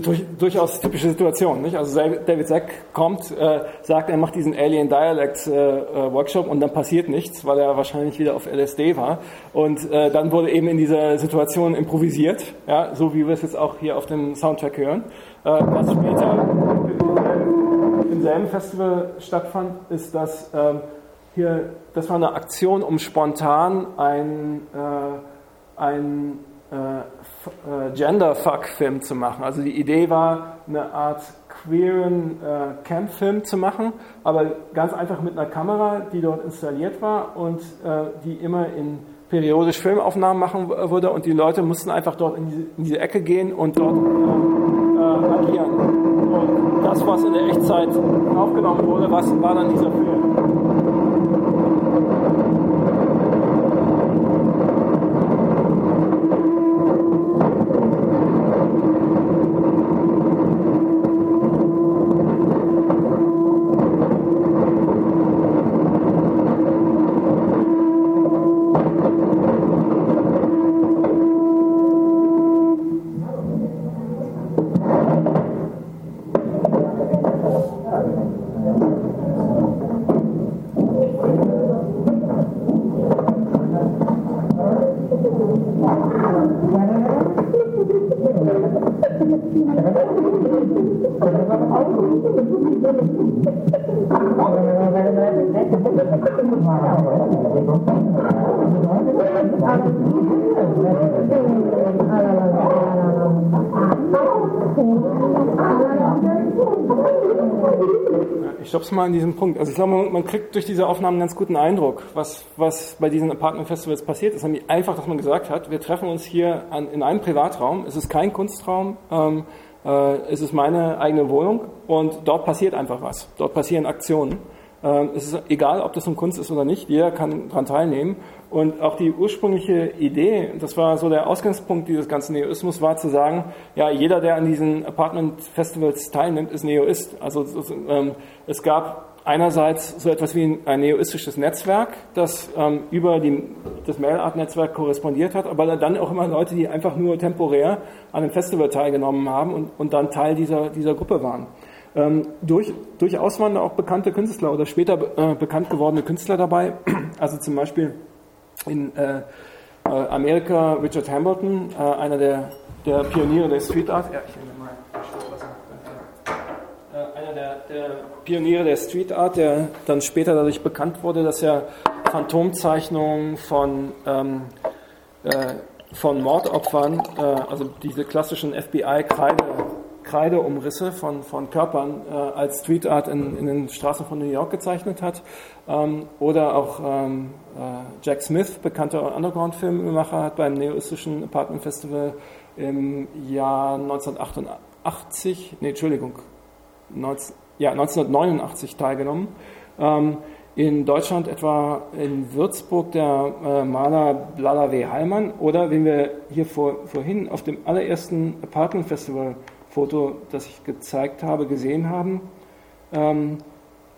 Durch, durchaus typische Situation. Nicht? Also David Zack kommt, äh, sagt, er macht diesen Alien Dialect äh, äh, Workshop und dann passiert nichts, weil er wahrscheinlich wieder auf LSD war. Und äh, dann wurde eben in dieser Situation improvisiert, ja, so wie wir es jetzt auch hier auf dem Soundtrack hören. Äh, was später im selben Festival stattfand, ist, dass ähm, hier, das war eine Aktion, um spontan ein, äh, ein Gender-Fuck-Film zu machen. Also die Idee war, eine Art queeren äh, Camp-Film zu machen, aber ganz einfach mit einer Kamera, die dort installiert war und äh, die immer in periodisch Filmaufnahmen machen würde und die Leute mussten einfach dort in diese, in diese Ecke gehen und dort äh, agieren. Und das, was in der Echtzeit aufgenommen wurde, was war dann dieser Film. Mal an diesem Punkt. Also ich glaube, man, man, kriegt durch diese Aufnahmen einen ganz guten Eindruck, was, was bei diesen Apartment-Festivals passiert ist. Einfach, dass man gesagt hat, wir treffen uns hier an, in einem Privatraum. Es ist kein Kunstraum. Ähm, äh, es ist meine eigene Wohnung und dort passiert einfach was. Dort passieren Aktionen. Ähm, es ist egal, ob das um Kunst ist oder nicht, jeder kann daran teilnehmen. Und auch die ursprüngliche Idee, das war so der Ausgangspunkt dieses ganzen Neoismus, war zu sagen, ja, jeder, der an diesen Apartment-Festivals teilnimmt, ist Neoist. Also ähm, es gab einerseits so etwas wie ein neoistisches Netzwerk, das ähm, über die, das Mailart-Netzwerk korrespondiert hat, aber dann auch immer Leute, die einfach nur temporär an einem Festival teilgenommen haben und, und dann Teil dieser, dieser Gruppe waren. Ähm, durch, durchaus waren da auch bekannte Künstler oder später äh, bekannt gewordene Künstler dabei. Also zum Beispiel in äh, äh Amerika Richard Hamilton, äh, einer der, der Pioniere der Street Art. Ja, ich nehme mal äh, einer der, der, Pioniere der Street Art, der dann später dadurch bekannt wurde, dass er Phantomzeichnungen von, ähm, äh, von Mordopfern, also diese klassischen FBI-Kreide, Kreideumrisse von, von Körpern äh, als Street Art in, in, den Straßen von New York gezeichnet hat. Ähm, oder auch ähm, äh, Jack Smith, bekannter Underground-Filmemacher, hat beim neoistischen Apartment Festival im Jahr 1988, nee, Entschuldigung, 19, ja, 1989 teilgenommen. Ähm, in Deutschland etwa in Würzburg der äh, Maler Blada W. Heilmann oder wenn wir hier vor, vorhin auf dem allerersten Apartment Festival Foto, das ich gezeigt habe, gesehen haben, ähm,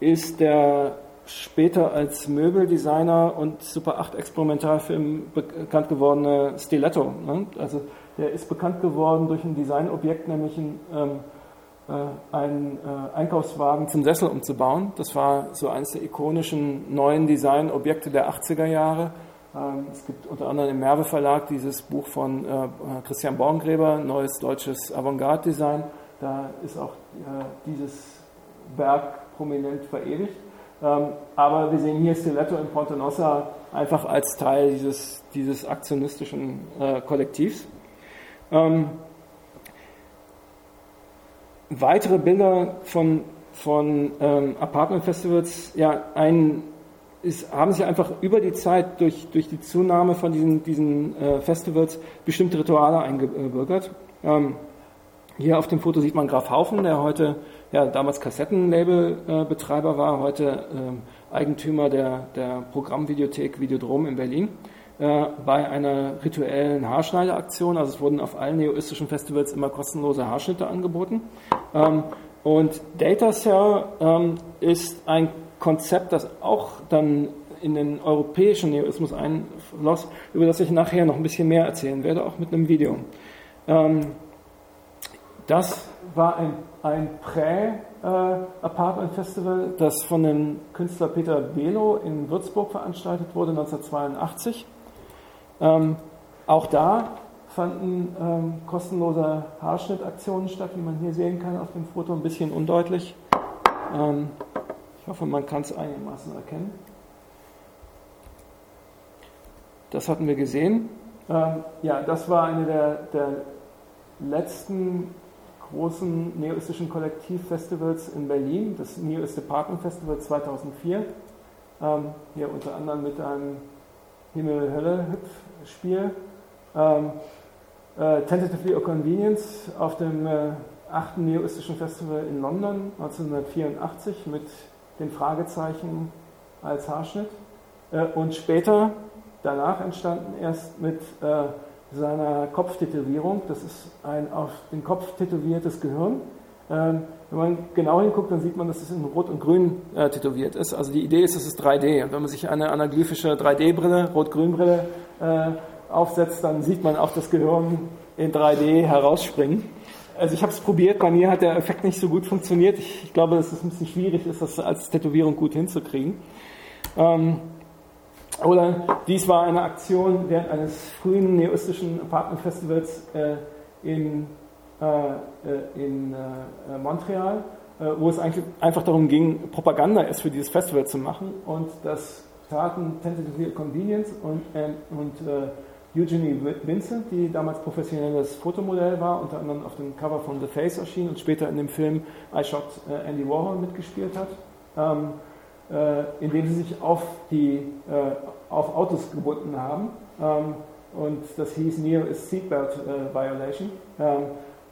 ist der später als Möbeldesigner und Super 8 Experimentalfilm bekannt gewordene Stiletto. Ne? Also der ist bekannt geworden durch ein Designobjekt, nämlich ein, ähm, äh, einen äh, Einkaufswagen zum Sessel umzubauen. Das war so eines der ikonischen neuen Designobjekte der 80er Jahre es gibt unter anderem im Merve Verlag dieses Buch von äh, Christian Borngräber, Neues deutsches Avantgarde-Design. Da ist auch äh, dieses Werk prominent verewigt. Ähm, aber wir sehen hier Stiletto in Ponte Nossa einfach als Teil dieses, dieses aktionistischen äh, Kollektivs. Ähm, weitere Bilder von, von ähm, Apartment Festivals, ja, ein ist, haben sich einfach über die Zeit durch, durch die Zunahme von diesen, diesen äh, Festivals bestimmte Rituale eingebürgert. Ähm, hier auf dem Foto sieht man Graf Haufen, der heute ja, damals Kassettenlabelbetreiber äh, war, heute äh, Eigentümer der, der Programmvideothek Videodrom in Berlin, äh, bei einer rituellen Haarschneideaktion. Also es wurden auf allen neoistischen Festivals immer kostenlose Haarschnitte angeboten. Ähm, und Data Cell ähm, ist ein Konzept, das auch dann in den europäischen Neoismus einfloss, über das ich nachher noch ein bisschen mehr erzählen werde, auch mit einem Video. Ähm, das war ein, ein Prä-Apartment-Festival, das von dem Künstler Peter Belo in Würzburg veranstaltet wurde, 1982. Ähm, auch da fanden ähm, kostenlose Haarschnittaktionen statt, wie man hier sehen kann auf dem Foto, ein bisschen undeutlich. Ich hoffe, man kann es einigermaßen erkennen. Das hatten wir gesehen. Ähm, ja, das war eine der, der letzten großen neoistischen Kollektivfestivals in Berlin, das Neoist Department Festival 2004. Ähm, hier unter anderem mit einem Himmel-Hölle-Hüpfspiel. Ähm, äh, Tentatively a Convenience auf dem äh, 8. Neoistischen Festival in London 1984 mit den Fragezeichen als Haarschnitt äh, und später, danach entstanden erst mit äh, seiner Kopftätowierung. Das ist ein auf den Kopf tätowiertes Gehirn. Ähm, wenn man genau hinguckt, dann sieht man, dass es in Rot und Grün äh, tätowiert ist. Also die Idee ist, es ist 3D. Und wenn man sich eine anaglyphische 3D-Brille, Rot-Grün-Brille äh, aufsetzt, dann sieht man auch das Gehirn in 3D herausspringen. Also ich habe es probiert, bei mir hat der Effekt nicht so gut funktioniert. Ich, glaube, dass es ein bisschen schwierig ist, das als Tätowierung gut hinzukriegen. Ähm, oder dies war eine Aktion während eines frühen neoistischen Apartment Festivals äh, in, äh, äh in äh, Montreal, äh, wo es eigentlich einfach darum ging, Propaganda erst für dieses Festival zu machen. Und das taten Tentative Convenience und, ähm, und äh, Eugenie Vincent, die damals professionelles Fotomodell war, unter anderem auf dem Cover von The Face erschien und später in dem Film I Shot äh, Andy Warhol mitgespielt hat, ähm, äh, indem sie sich auf, die, äh, auf Autos gebunden haben. Ähm, und das hieß Neo is Seatbelt äh, Violation. Ähm,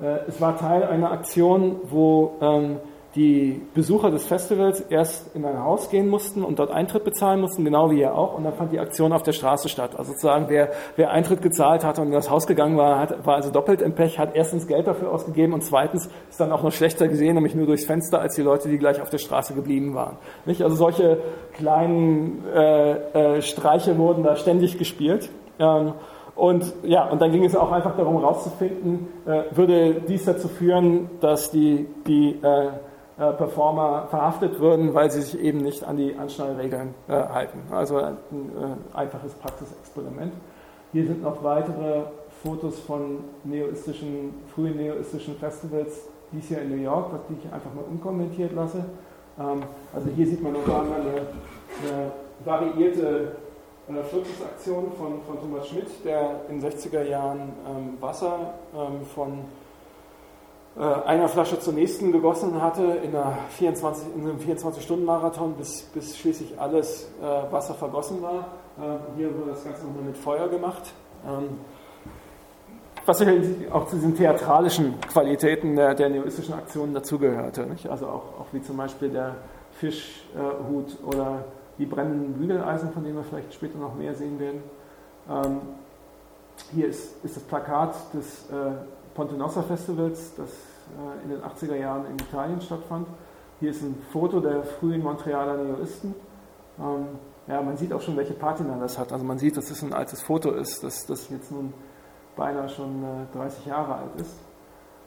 äh, es war Teil einer Aktion, wo ähm, die Besucher des Festivals erst in ein Haus gehen mussten und dort Eintritt bezahlen mussten, genau wie hier auch. Und dann fand die Aktion auf der Straße statt. Also sozusagen, wer, wer Eintritt gezahlt hat und in das Haus gegangen war, hat, war also doppelt im Pech, hat erstens Geld dafür ausgegeben und zweitens ist dann auch noch schlechter gesehen, nämlich nur durchs Fenster, als die Leute, die gleich auf der Straße geblieben waren. Nicht? Also solche kleinen äh, äh, Streiche wurden da ständig gespielt. Ähm, und ja, und dann ging es auch einfach darum herauszufinden, äh, würde dies dazu führen, dass die, die äh, Performer verhaftet würden, weil sie sich eben nicht an die Anschnallregeln äh, halten. Also ein äh, einfaches Praxisexperiment. Hier sind noch weitere Fotos von neoistischen, frühen neoistischen Festivals, dies hier in New York, die ich einfach mal unkommentiert lasse. Ähm, also hier sieht man noch einmal eine, eine variierte äh, von, von Thomas Schmidt, der in den 60er Jahren ähm, Wasser ähm, von äh, einer Flasche zur nächsten gegossen hatte in, einer 24, in einem 24-Stunden-Marathon, bis, bis schließlich alles äh, Wasser vergossen war. Äh, hier wurde das Ganze nochmal mit Feuer gemacht. Ähm, was auch zu diesen theatralischen Qualitäten der, der neoistischen Aktionen dazugehörte. Nicht? Also auch, auch wie zum Beispiel der Fischhut oder die brennenden Bügeleisen, von denen wir vielleicht später noch mehr sehen werden. Ähm, hier ist, ist das Plakat des äh, Ponte Nossa Festivals, das äh, in den 80er Jahren in Italien stattfand. Hier ist ein Foto der frühen Montrealer Neoisten. Ähm, ja, man sieht auch schon, welche Patina das hat. Also man sieht, dass es ein altes Foto ist, dass das jetzt nun beinahe schon äh, 30 Jahre alt ist.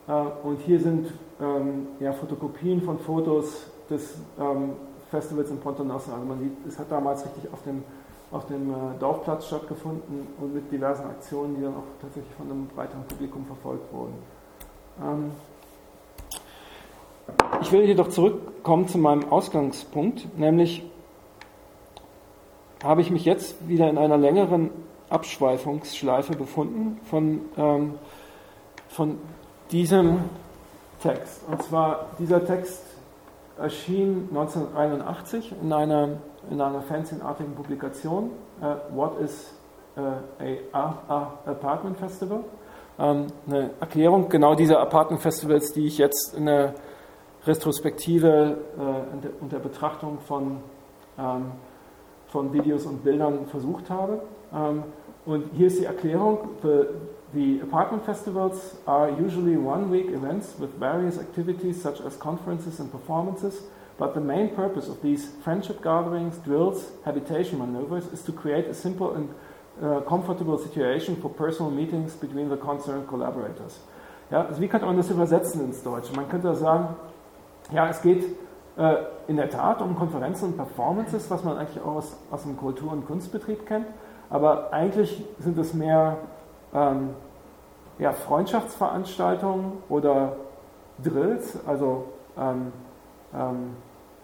Äh, und hier sind ähm, ja, Fotokopien von Fotos des ähm, Festivals in Ponte Nossa. Also man sieht, es hat damals richtig auf dem auf dem äh, Dorfplatz stattgefunden und mit diversen Aktionen, die dann auch tatsächlich von einem breiteren Publikum verfolgt wurden. Ähm ich will jedoch zurückkommen zu meinem Ausgangspunkt, nämlich habe ich mich jetzt wieder in einer längeren Abschweifungsschleife befunden von, ähm, von diesem Text. Und zwar dieser Text erschien 1981 in einer in einer fanzinartigen Publikation, uh, What is uh, a, a, Apartment Festival? Ähm, eine Erklärung genau dieser Apartment Festivals, die ich jetzt in der Retrospektive äh, unter Betrachtung von, ähm, von Videos und Bildern versucht habe. Ähm, und hier ist die Erklärung. The apartment festivals are usually one-week events with various activities such as conferences and performances But the main purpose of these friendship gatherings, drills, habitation maneuvers is to create a simple and uh, comfortable situation for personal meetings between the concerned collaborators. Ja, also wie könnte man das übersetzen ins Deutsche? Man könnte sagen, ja, es geht äh, in der Tat um Konferenzen und Performances, was man eigentlich auch aus, aus dem Kultur- und Kunstbetrieb kennt, aber eigentlich sind es mehr ähm, ja, Freundschaftsveranstaltungen oder Drills, also ähm, ähm,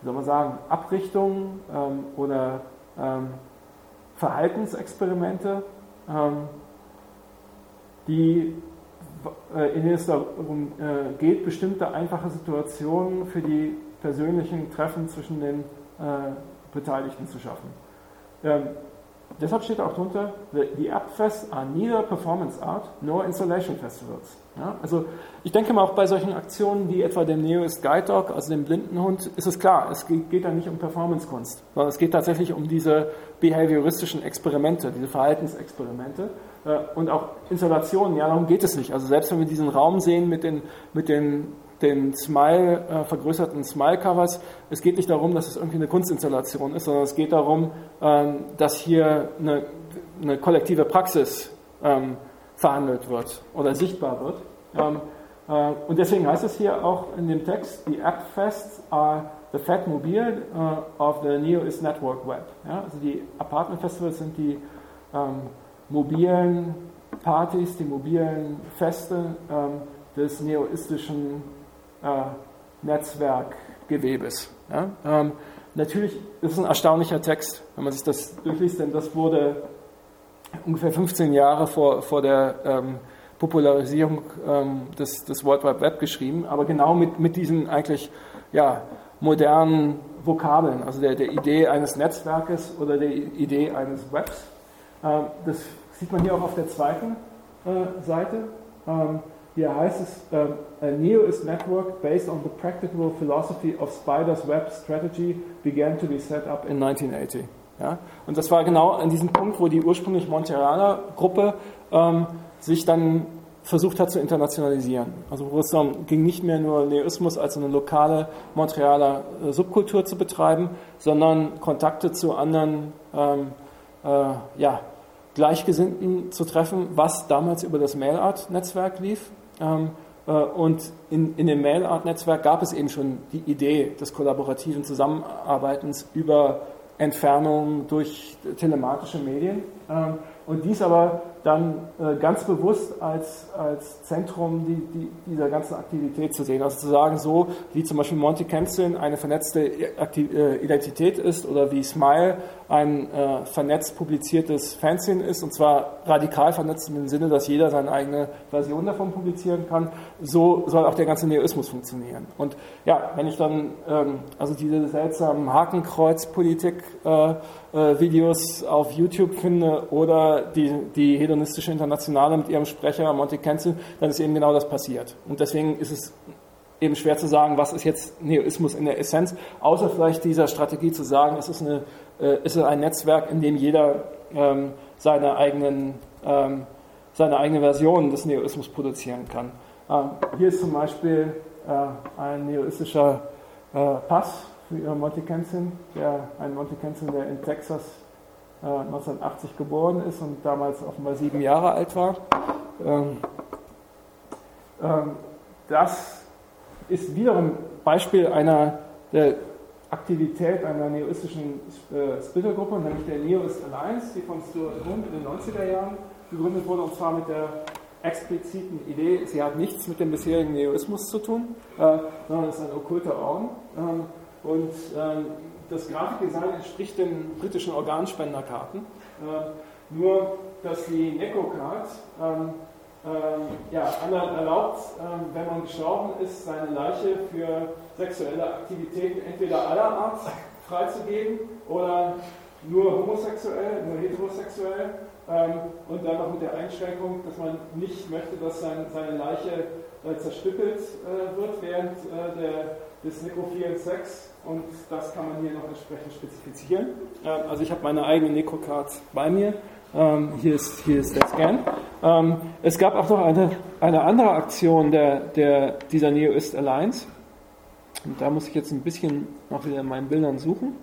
soll man sagen, Abrichtungen ähm, oder ähm, Verhaltensexperimente, ähm, die, äh, in denen es darum äh, geht, bestimmte einfache Situationen für die persönlichen Treffen zwischen den äh, Beteiligten zu schaffen. Ähm, deshalb steht auch drunter, the Abfests are neither performance art nor installation festivals. Ja, also ich denke mal auch bei solchen Aktionen wie etwa dem Neoist Guide Dog, also dem Blindenhund, ist es klar, es geht, geht da nicht um Performancekunst, sondern es geht tatsächlich um diese behavioristischen Experimente, diese Verhaltensexperimente äh, und auch Installationen, ja, darum geht es nicht. Also selbst wenn wir diesen Raum sehen mit den, mit den, den Smile, äh, vergrößerten Smile-Covers, es geht nicht darum, dass es irgendwie eine Kunstinstallation ist, sondern es geht darum, ähm, dass hier eine, eine kollektive Praxis ähm, verhandelt wird oder sichtbar wird. Ähm, äh, und deswegen heißt es hier auch in dem Text, die App-Fests are the Fat Mobile uh, of the Neoist Network Web. Ja, also die Apartment Festivals sind die ähm, mobilen Partys, die mobilen Feste ähm, des neoistischen äh, Netzwerkgewebes. Ja? Ähm, natürlich ist es ein erstaunlicher Text, wenn man sich das durchliest, denn das wurde ungefähr 15 Jahre vor, vor der ähm, Popularisierung ähm, des, des World Wide Web geschrieben, aber genau mit, mit diesen eigentlich ja, modernen Vokabeln, also der, der Idee eines Netzwerkes oder der Idee eines Webs. Ähm, das sieht man hier auch auf der zweiten äh, Seite. Ähm, hier heißt es, ähm, a Neoist network based on the practical philosophy of Spider's Web Strategy began to be set up in 1980. Ja? Und das war genau an diesem Punkt, wo die ursprünglich Montrealer Gruppe ähm, sich dann versucht hat zu internationalisieren. Also wo es darum ging, nicht mehr nur Neoismus als eine lokale Montrealer äh, Subkultur zu betreiben, sondern Kontakte zu anderen ähm, äh, ja, Gleichgesinnten zu treffen, was damals über das Mailart-Netzwerk lief. Ähm, äh, und in, in dem Mailart-Netzwerk gab es eben schon die Idee des kollaborativen Zusammenarbeitens über Entfernung durch telematische Medien. Ähm, und dies aber dann äh, ganz bewusst als, als Zentrum die, die, dieser ganzen Aktivität zu sehen. Also zu sagen, so wie zum Beispiel Monty Kempson eine vernetzte Aktiv äh, Identität ist oder wie Smile ein äh, vernetzt publiziertes Fanzine ist, und zwar radikal vernetzt im Sinne, dass jeder seine eigene Version davon publizieren kann, so soll auch der ganze Neoismus funktionieren. Und ja, wenn ich dann ähm, also diese seltsamen Hakenkreuz-Politik-Videos äh, äh, auf YouTube finde oder die, die hedonistische Internationale mit ihrem Sprecher Monty Kempson, dann ist eben genau das passiert. Und deswegen ist es eben schwer zu sagen, was ist jetzt Neoismus in der Essenz, außer vielleicht dieser Strategie zu sagen, es ist eine äh, es ein Netzwerk, in dem jeder ähm, seine, eigenen, ähm, seine eigene Version des Neoismus produzieren kann. Ähm, hier ist zum Beispiel äh, ein neoistischer äh, Pass für Monty Kensington, der, ein Monty Kensington, der in Texas 1980 äh, geboren ist und damals offenbar sieben Jahre alt war. Ähm, ähm, das ist wiederum Beispiel einer der Aktivität einer neoistischen äh, Splittergruppe, nämlich der Neoist Alliance, die von Stuart Home in den 90er Jahren gegründet wurde, und zwar mit der expliziten Idee, sie hat nichts mit dem bisherigen Neoismus zu tun, äh, sondern ist ein okkulter Orden. Ähm, und ähm, das Grafikdesign entspricht den britischen Organspenderkarten, äh, nur dass die Necocard ähm, ähm, ja, anderen erlaubt, ähm, wenn man gestorben ist, seine Leiche für sexuelle Aktivitäten entweder aller Art freizugeben oder nur homosexuell, nur heterosexuell. Ähm, und dann noch mit der Einschränkung, dass man nicht möchte, dass sein, seine Leiche äh, zerstückelt äh, wird während äh, der, des nekrophilen Sex und das kann man hier noch entsprechend spezifizieren. Ähm, also ich habe meine eigene Necrocard bei mir ähm, hier, ist, hier ist der Scan. Ähm, es gab auch noch eine, eine andere Aktion der, der, dieser Neoist Alliance. Und da muss ich jetzt ein bisschen noch wieder in meinen Bildern suchen.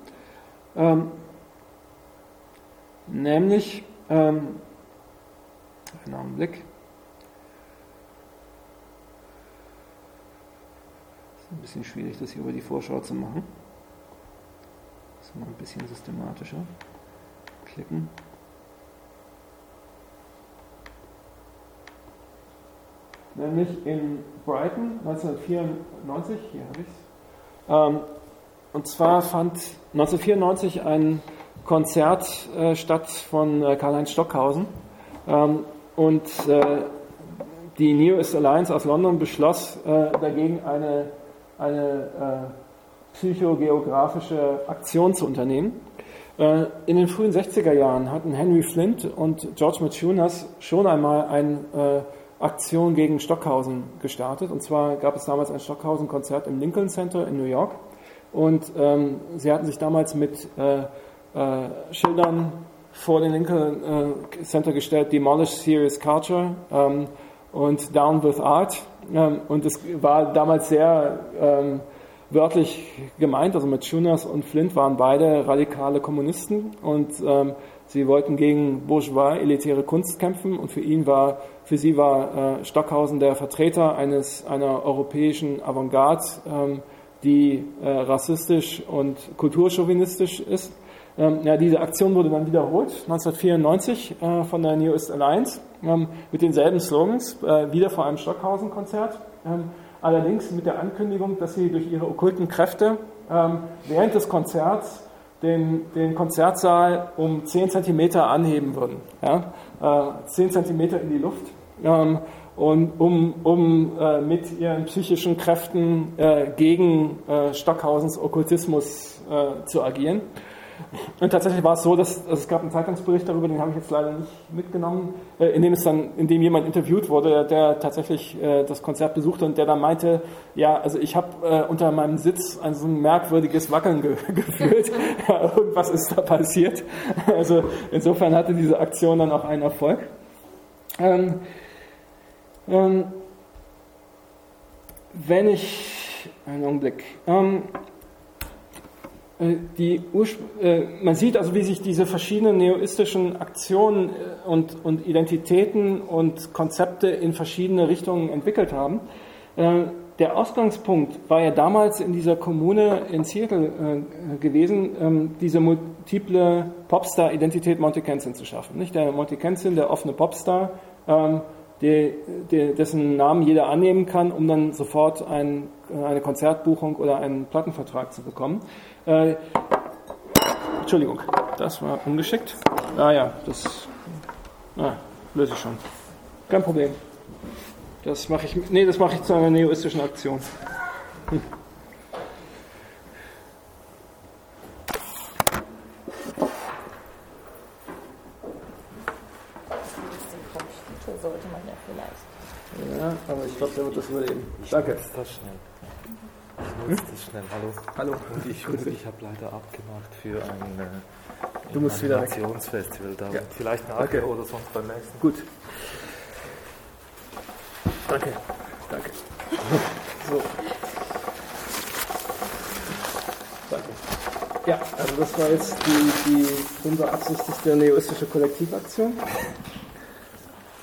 Nämlich, einen Augenblick. Ist ein bisschen schwierig, das hier über die Vorschau zu machen. Das mal ein bisschen systematischer. Klicken. nämlich in Brighton 1994, hier habe ich es. Ähm, und zwar fand 1994 ein Konzert äh, statt von äh, Karl-Heinz Stockhausen. Ähm, und äh, die Neoist Alliance aus London beschloss äh, dagegen eine, eine äh, psychogeografische Aktion zu unternehmen. Äh, in den frühen 60er Jahren hatten Henry Flint und George Machunas schon einmal ein Aktion gegen Stockhausen gestartet. Und zwar gab es damals ein Stockhausen-Konzert im Lincoln Center in New York. Und ähm, sie hatten sich damals mit äh, äh, Schildern vor den Lincoln äh, Center gestellt, Demolish Serious Culture ähm, und Down with Art. Ähm, und es war damals sehr ähm, wörtlich gemeint, also mit Schunas und Flint waren beide radikale Kommunisten und ähm, sie wollten gegen bourgeois elitäre Kunst kämpfen und für ihn war für sie war äh, Stockhausen der Vertreter eines, einer europäischen Avantgarde, ähm, die äh, rassistisch und kulturchauvinistisch ist. Ähm, ja, diese Aktion wurde dann wiederholt, 1994 äh, von der Neoist Alliance, ähm, mit denselben Slogans, äh, wieder vor einem Stockhausen-Konzert. Ähm, allerdings mit der Ankündigung, dass sie durch ihre okkulten Kräfte während des Konzerts den, den Konzertsaal um 10 cm anheben würden. Ja? Äh, 10 cm in die Luft. Und um, um äh, mit ihren psychischen Kräften äh, gegen äh, Stockhausens Okkultismus äh, zu agieren. Und tatsächlich war es so, dass, dass es gab einen Zeitungsbericht darüber, den habe ich jetzt leider nicht mitgenommen, äh, in dem es dann, in dem jemand interviewt wurde, der tatsächlich äh, das Konzert besuchte und der dann meinte, ja, also ich habe äh, unter meinem Sitz ein so ein merkwürdiges Wackeln ge [laughs] gefühlt. ja, irgendwas ist da passiert. [laughs] Also insofern hatte diese Aktion dann auch einen Erfolg. Ähm, ähm, wenn ich einen Augenblick. Ähm, äh, äh, man sieht also, wie sich diese verschiedenen neoistischen Aktionen äh, und, und Identitäten und Konzepte in verschiedene Richtungen entwickelt haben. Der Ausgangspunkt war ja damals in dieser Kommune in Seattle gewesen, ähm, diese multiple Popstar-Identität Monte Kensington zu schaffen. Nicht der Monte Kensington, der offene Popstar, ähm, die, die, dessen Namen jeder annehmen kann, um dann sofort ein, eine Konzertbuchung oder einen Plattenvertrag zu bekommen. Äh, Entschuldigung, das war ungeschickt. Ah ja, das ah, löse ich schon. Kein Problem. Das mache ich, nee, das mache ich zu einer neoistischen Aktion. Hm. sollte man ja vielleicht. Ja, aber ich glaube, der wird das überleben. Danke. Das schnell. Hm? schnell. Hallo. Hallo. Und ich, ich habe leider abgemacht für ein äh, du musst wieder. Da ja. Vielleicht nachher Danke. oder sonst beim nächsten. Gut. Danke. Danke. So. Danke. Ja, also das war jetzt die, die unbeabsichtigte neoistische Kollektivaktion.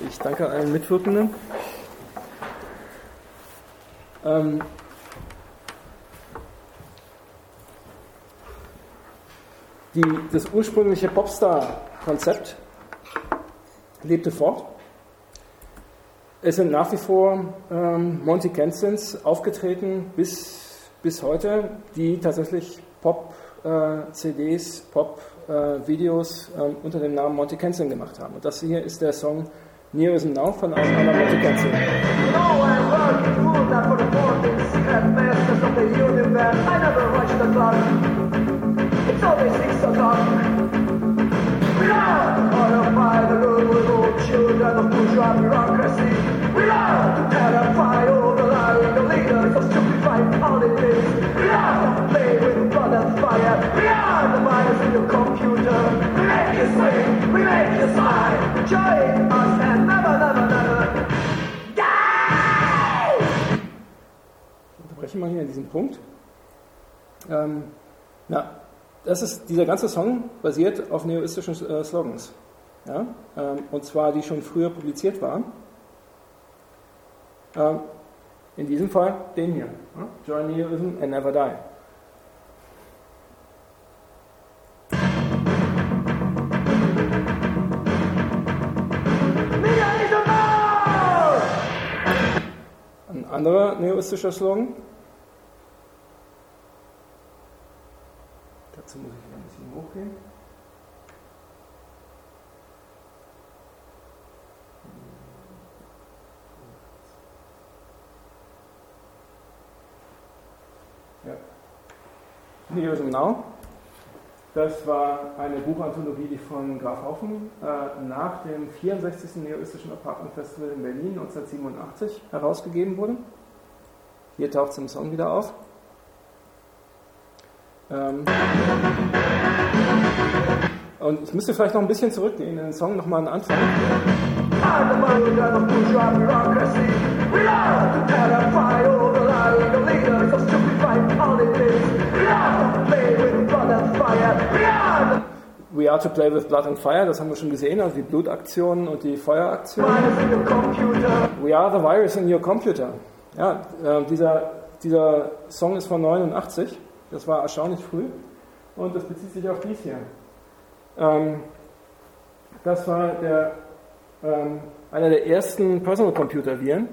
Ich danke allen Mitwirkenden. Ähm, Die, das ursprüngliche Popstar-Konzept lebte fort. Es sind nach wie vor ähm, Monty Kensins aufgetreten bis, bis heute, die tatsächlich Pop-CDs, äh, Pop-Videos äh, äh, unter dem Namen Monty Kensin gemacht haben. Und das hier ist der Song Near is Now von einem anderen Monty Kensin. You sing, Unterbrechen wir hier an diesem Punkt. Ähm, ja, das ist, dieser ganze Song basiert auf neoistischen äh, Slogans. Ja? Ähm, und zwar die schon früher publiziert waren. Ähm, in diesem Fall den hier. Ja? Join Neoism and never die. Ein anderer neoistischer Slogan. Dazu muss ich ein bisschen hochgehen. Ja. Neos Now. Das war eine Buchanthologie, die von Graf Haufen äh, nach dem 64. Neoistischen Apartment Festival in Berlin 1987 herausgegeben wurde. Hier taucht es im Song wieder auf. Ähm und ich müsste vielleicht noch ein bisschen zurückgehen in den Song nochmal an Anfang. We are to play with blood and fire, das haben wir schon gesehen, also die Blutaktionen und die Feueraktionen. We are the virus in your computer. Ja, äh, dieser, dieser Song ist von 89. Das war erstaunlich früh und das bezieht sich auf dies hier. Ähm, das war der, ähm, einer der ersten Personal Computer Viren,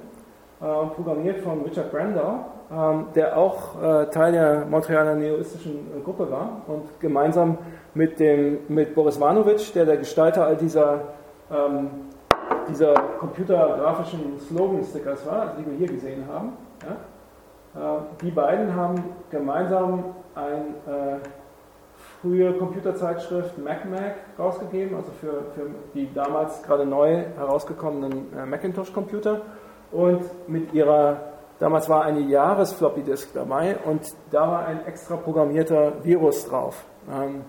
äh, programmiert von Richard Brandau, ähm, der auch äh, Teil der Montrealer neoistischen äh, Gruppe war und gemeinsam mit, dem, mit Boris Vanovic, der der Gestalter all dieser, ähm, dieser computergrafischen Slogan-Stickers war, die wir hier gesehen haben. Ja? Äh, die beiden haben gemeinsam ein äh, frühe Computerzeitschrift MacMac rausgegeben, also für, für die damals gerade neu herausgekommenen äh, Macintosh-Computer. Und mit ihrer, damals war eine Jahres-Floppy-Disk dabei und da war ein extra programmierter Virus drauf. Ähm,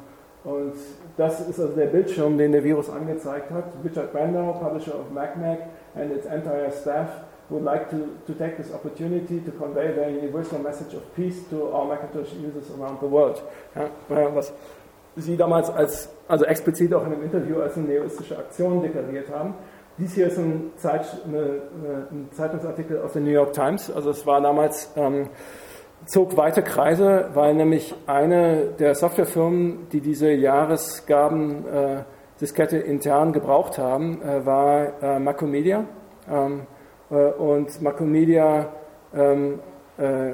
und das ist also der Bildschirm, den der Virus angezeigt hat. Richard Brandau, Publisher of MacMac, and its entire staff would like to, to take this opportunity to convey the universal message of peace to all Macintosh users around the world. Ja, was Sie damals als, also explizit auch in einem Interview als eine neoistische Aktion deklariert haben. Dies hier ist ein, Zeit, eine, ein Zeitungsartikel aus der New York Times. Also es war damals ähm, zog weite Kreise, weil nämlich eine der Softwarefirmen, die diese Jahresgaben äh, Diskette intern gebraucht haben, äh, war äh, Macromedia. Ähm, äh, und Macromedia ähm, äh,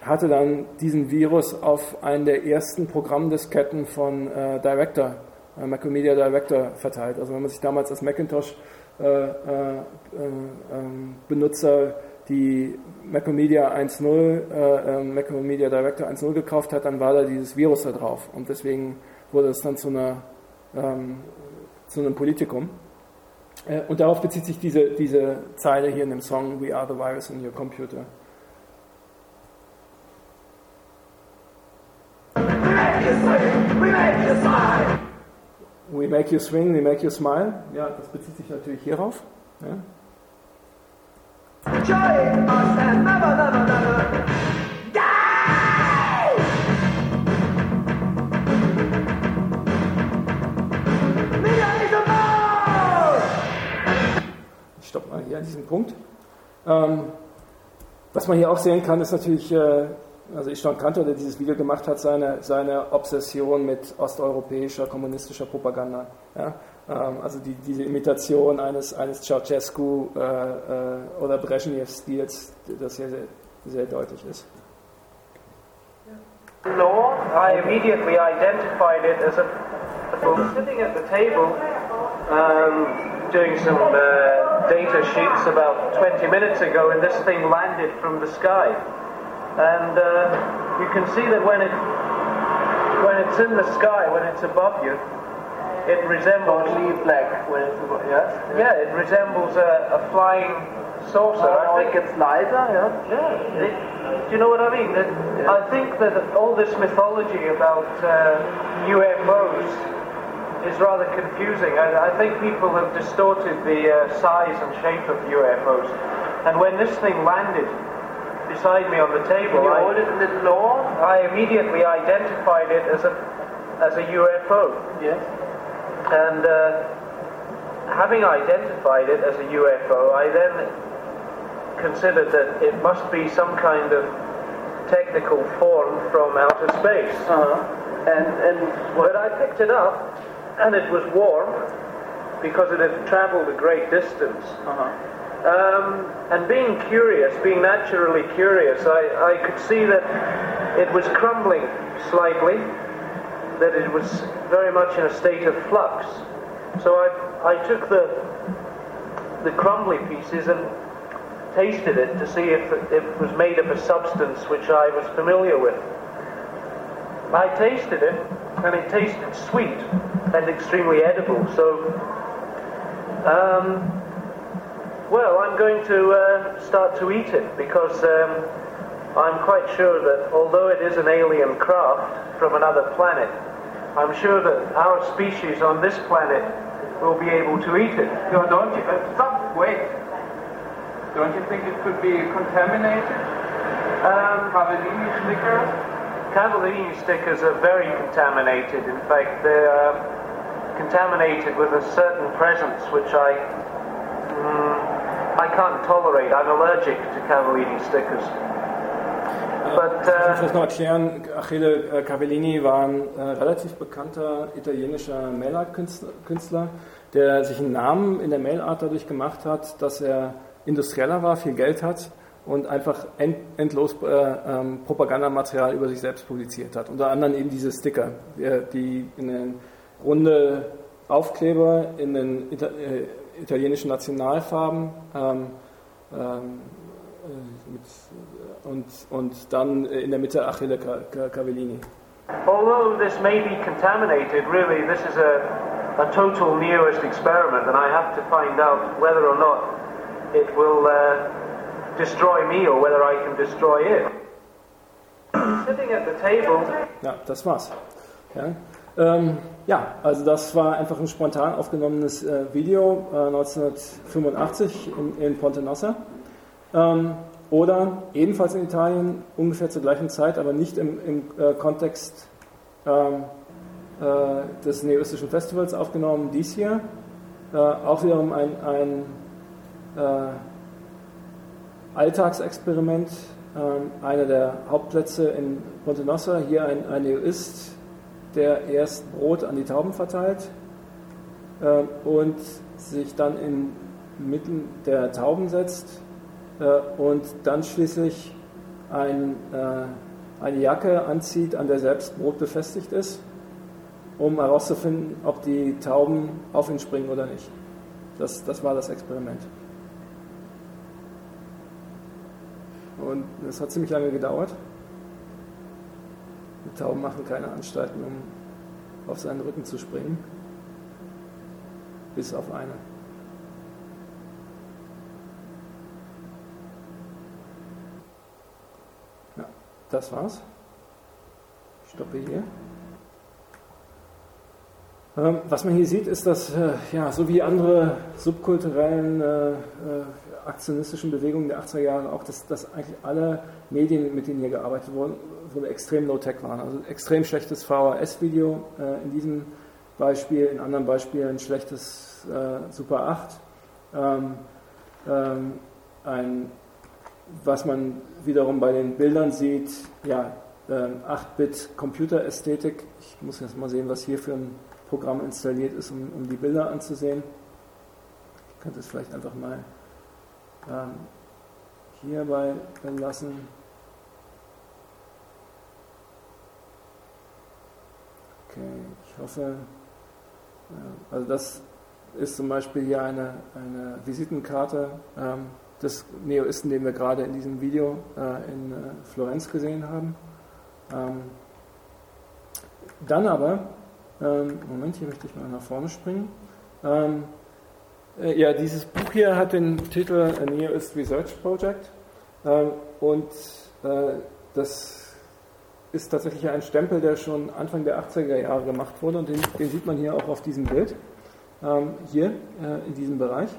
hatte dann diesen Virus auf einen der ersten Programmdisketten von äh, Director, äh, Macromedia Director verteilt. Also wenn man sich damals als Macintosh ähm, Benutzer die Macromedia 1.0, äh, äh, Macromedia Director 1.0 gekauft hat, dann war da dieses Virus da drauf. Und deswegen wurde es dann zu, einer, ähm, zu einem Politikum. Äh, und darauf bezieht sich diese, diese Zeile hier in dem Song We are the virus in your computer. We make you swing, we make you smile. Ja, das bezieht sich natürlich hierauf. Ja. Ich stopp mal hier an diesem Punkt. Ähm, was man hier auch sehen kann, ist natürlich, äh, also Ishan Kantor, der dieses Video gemacht hat, seine, seine Obsession mit osteuropäischer kommunistischer Propaganda. Ja? Ähm, also die, diese Imitation eines, eines Ceausescu äh, äh, oder Brezhnev-Stils, das hier sehr, sehr deutlich ist. Law, I immediately identified it as a sitting at the table um, doing some uh, data sheets about 20 minutes ago, and this thing landed from the sky. And uh, you can see that when it when it's in the sky, when it's above you, it resembles totally black when it's yes. Yeah, it resembles a, a flying saucer. Oh, I think it's lighter. Yeah. Yeah. It, do you know what I mean? It, yeah. I think that all this mythology about uh, UFOs is rather confusing. I, I, think people have distorted the uh, size and shape of UFOs. And when this thing landed beside me on the table, Can you I, hold it a little lower? I immediately identified it as a as a UFO. Yes. And uh, having identified it as a UFO, I then considered that it must be some kind of technical form from outer space. Uh-huh. And, and but I picked it up, and it was warm because it had traveled a great distance. Uh-huh. Um, and being curious, being naturally curious, I, I could see that it was crumbling slightly that it was very much in a state of flux. So I, I took the, the crumbly pieces and tasted it to see if it was made of a substance which I was familiar with. I tasted it, and it tasted sweet and extremely edible. So, um, well, I'm going to uh, start to eat it because um, I'm quite sure that although it is an alien craft from another planet, I'm sure that our species on this planet will be able to eat it. No, don't you? Uh, stop, wait. Don't you think it could be contaminated? Um, Cavallini stickers? Cavallini stickers are very contaminated. In fact, they're uh, contaminated with a certain presence which I, mm, I can't tolerate. I'm allergic to Cavallini stickers. But, uh, ich muss noch erklären, Achille äh, Cavellini war ein äh, relativ bekannter italienischer Mailart-Künstler, der sich einen Namen in der Mailart dadurch gemacht hat, dass er Industrieller war, viel Geld hat und einfach end, endlos äh, ähm, Propagandamaterial über sich selbst publiziert hat. Unter anderem eben diese Sticker, die in den runde Aufkleber in den äh, italienischen Nationalfarben ähm, ähm, äh, und, und dann äh, in der Mitte Achille Cavellini. Although this may be contaminated, really, this is a, a total neoist experiment, and I have to find out whether or not it will uh, destroy me or whether I can destroy it. [clears throat] Sitting at the table, Ja, das war's. Ja, ähm, ja also das war einfach ein spontan aufgenommenes äh, Video äh, 1985 in, in Ponte Nossa. Ähm, oder ebenfalls in Italien, ungefähr zur gleichen Zeit, aber nicht im, im äh, Kontext ähm, äh, des neoistischen Festivals aufgenommen, dies hier. Äh, auch wiederum ein, ein äh, Alltagsexperiment, ähm, einer der Hauptplätze in Ponte Nossa. Hier ein, ein Neoist, der erst Brot an die Tauben verteilt äh, und sich dann inmitten der Tauben setzt äh, und dann schließlich ein, äh, eine Jacke anzieht, an der selbst Brot befestigt ist, um herauszufinden, ob die Tauben auf ihn springen oder nicht. Das, das war das Experiment. Und es hat ziemlich lange gedauert. Die Tauben machen keine Anstalten, um auf seinen Rücken zu springen. Bis auf eine. Ja, das war's. Ich stoppe hier. Ähm, Was man hier sieht, ist, dass äh, ja, so wie andere subkulturellen äh, äh, aktionistischen Bewegungen der 80er Jahre auch, dass, dass eigentlich alle Medien, mit denen hier gearbeitet wurden, wurden extrem low-tech waren. Also extrem schlechtes VHS-Video äh, in diesem Beispiel, in anderen Beispielen schlechtes äh, Super 8. Ähm, ähm, ein, was man wiederum bei den Bildern sieht, ja, ähm, 8-Bit Computerästhetik. Ich muss jetzt mal sehen, was hier für ein Programm installiert ist, um, um die Bilder anzusehen. Ich könnte es vielleicht einfach mal ähm, hierbei belassen. Okay, ich hoffe, äh, also das ist zum Beispiel hier eine, eine Visitenkarte ähm, des Neoisten, den wir gerade in diesem Video äh, in äh, Florenz gesehen haben. Ähm, dann aber, ähm, Moment, hier möchte ich mal nach vorne springen. Äh, ja, dieses Buch hier hat den Titel A Neoist Research Project ähm, und äh, das ist tatsächlich ein Stempel, der schon Anfang der 80er Jahre gemacht wurde und den, den sieht man hier auch auf diesem Bild, ähm, hier äh, in diesem Bereich.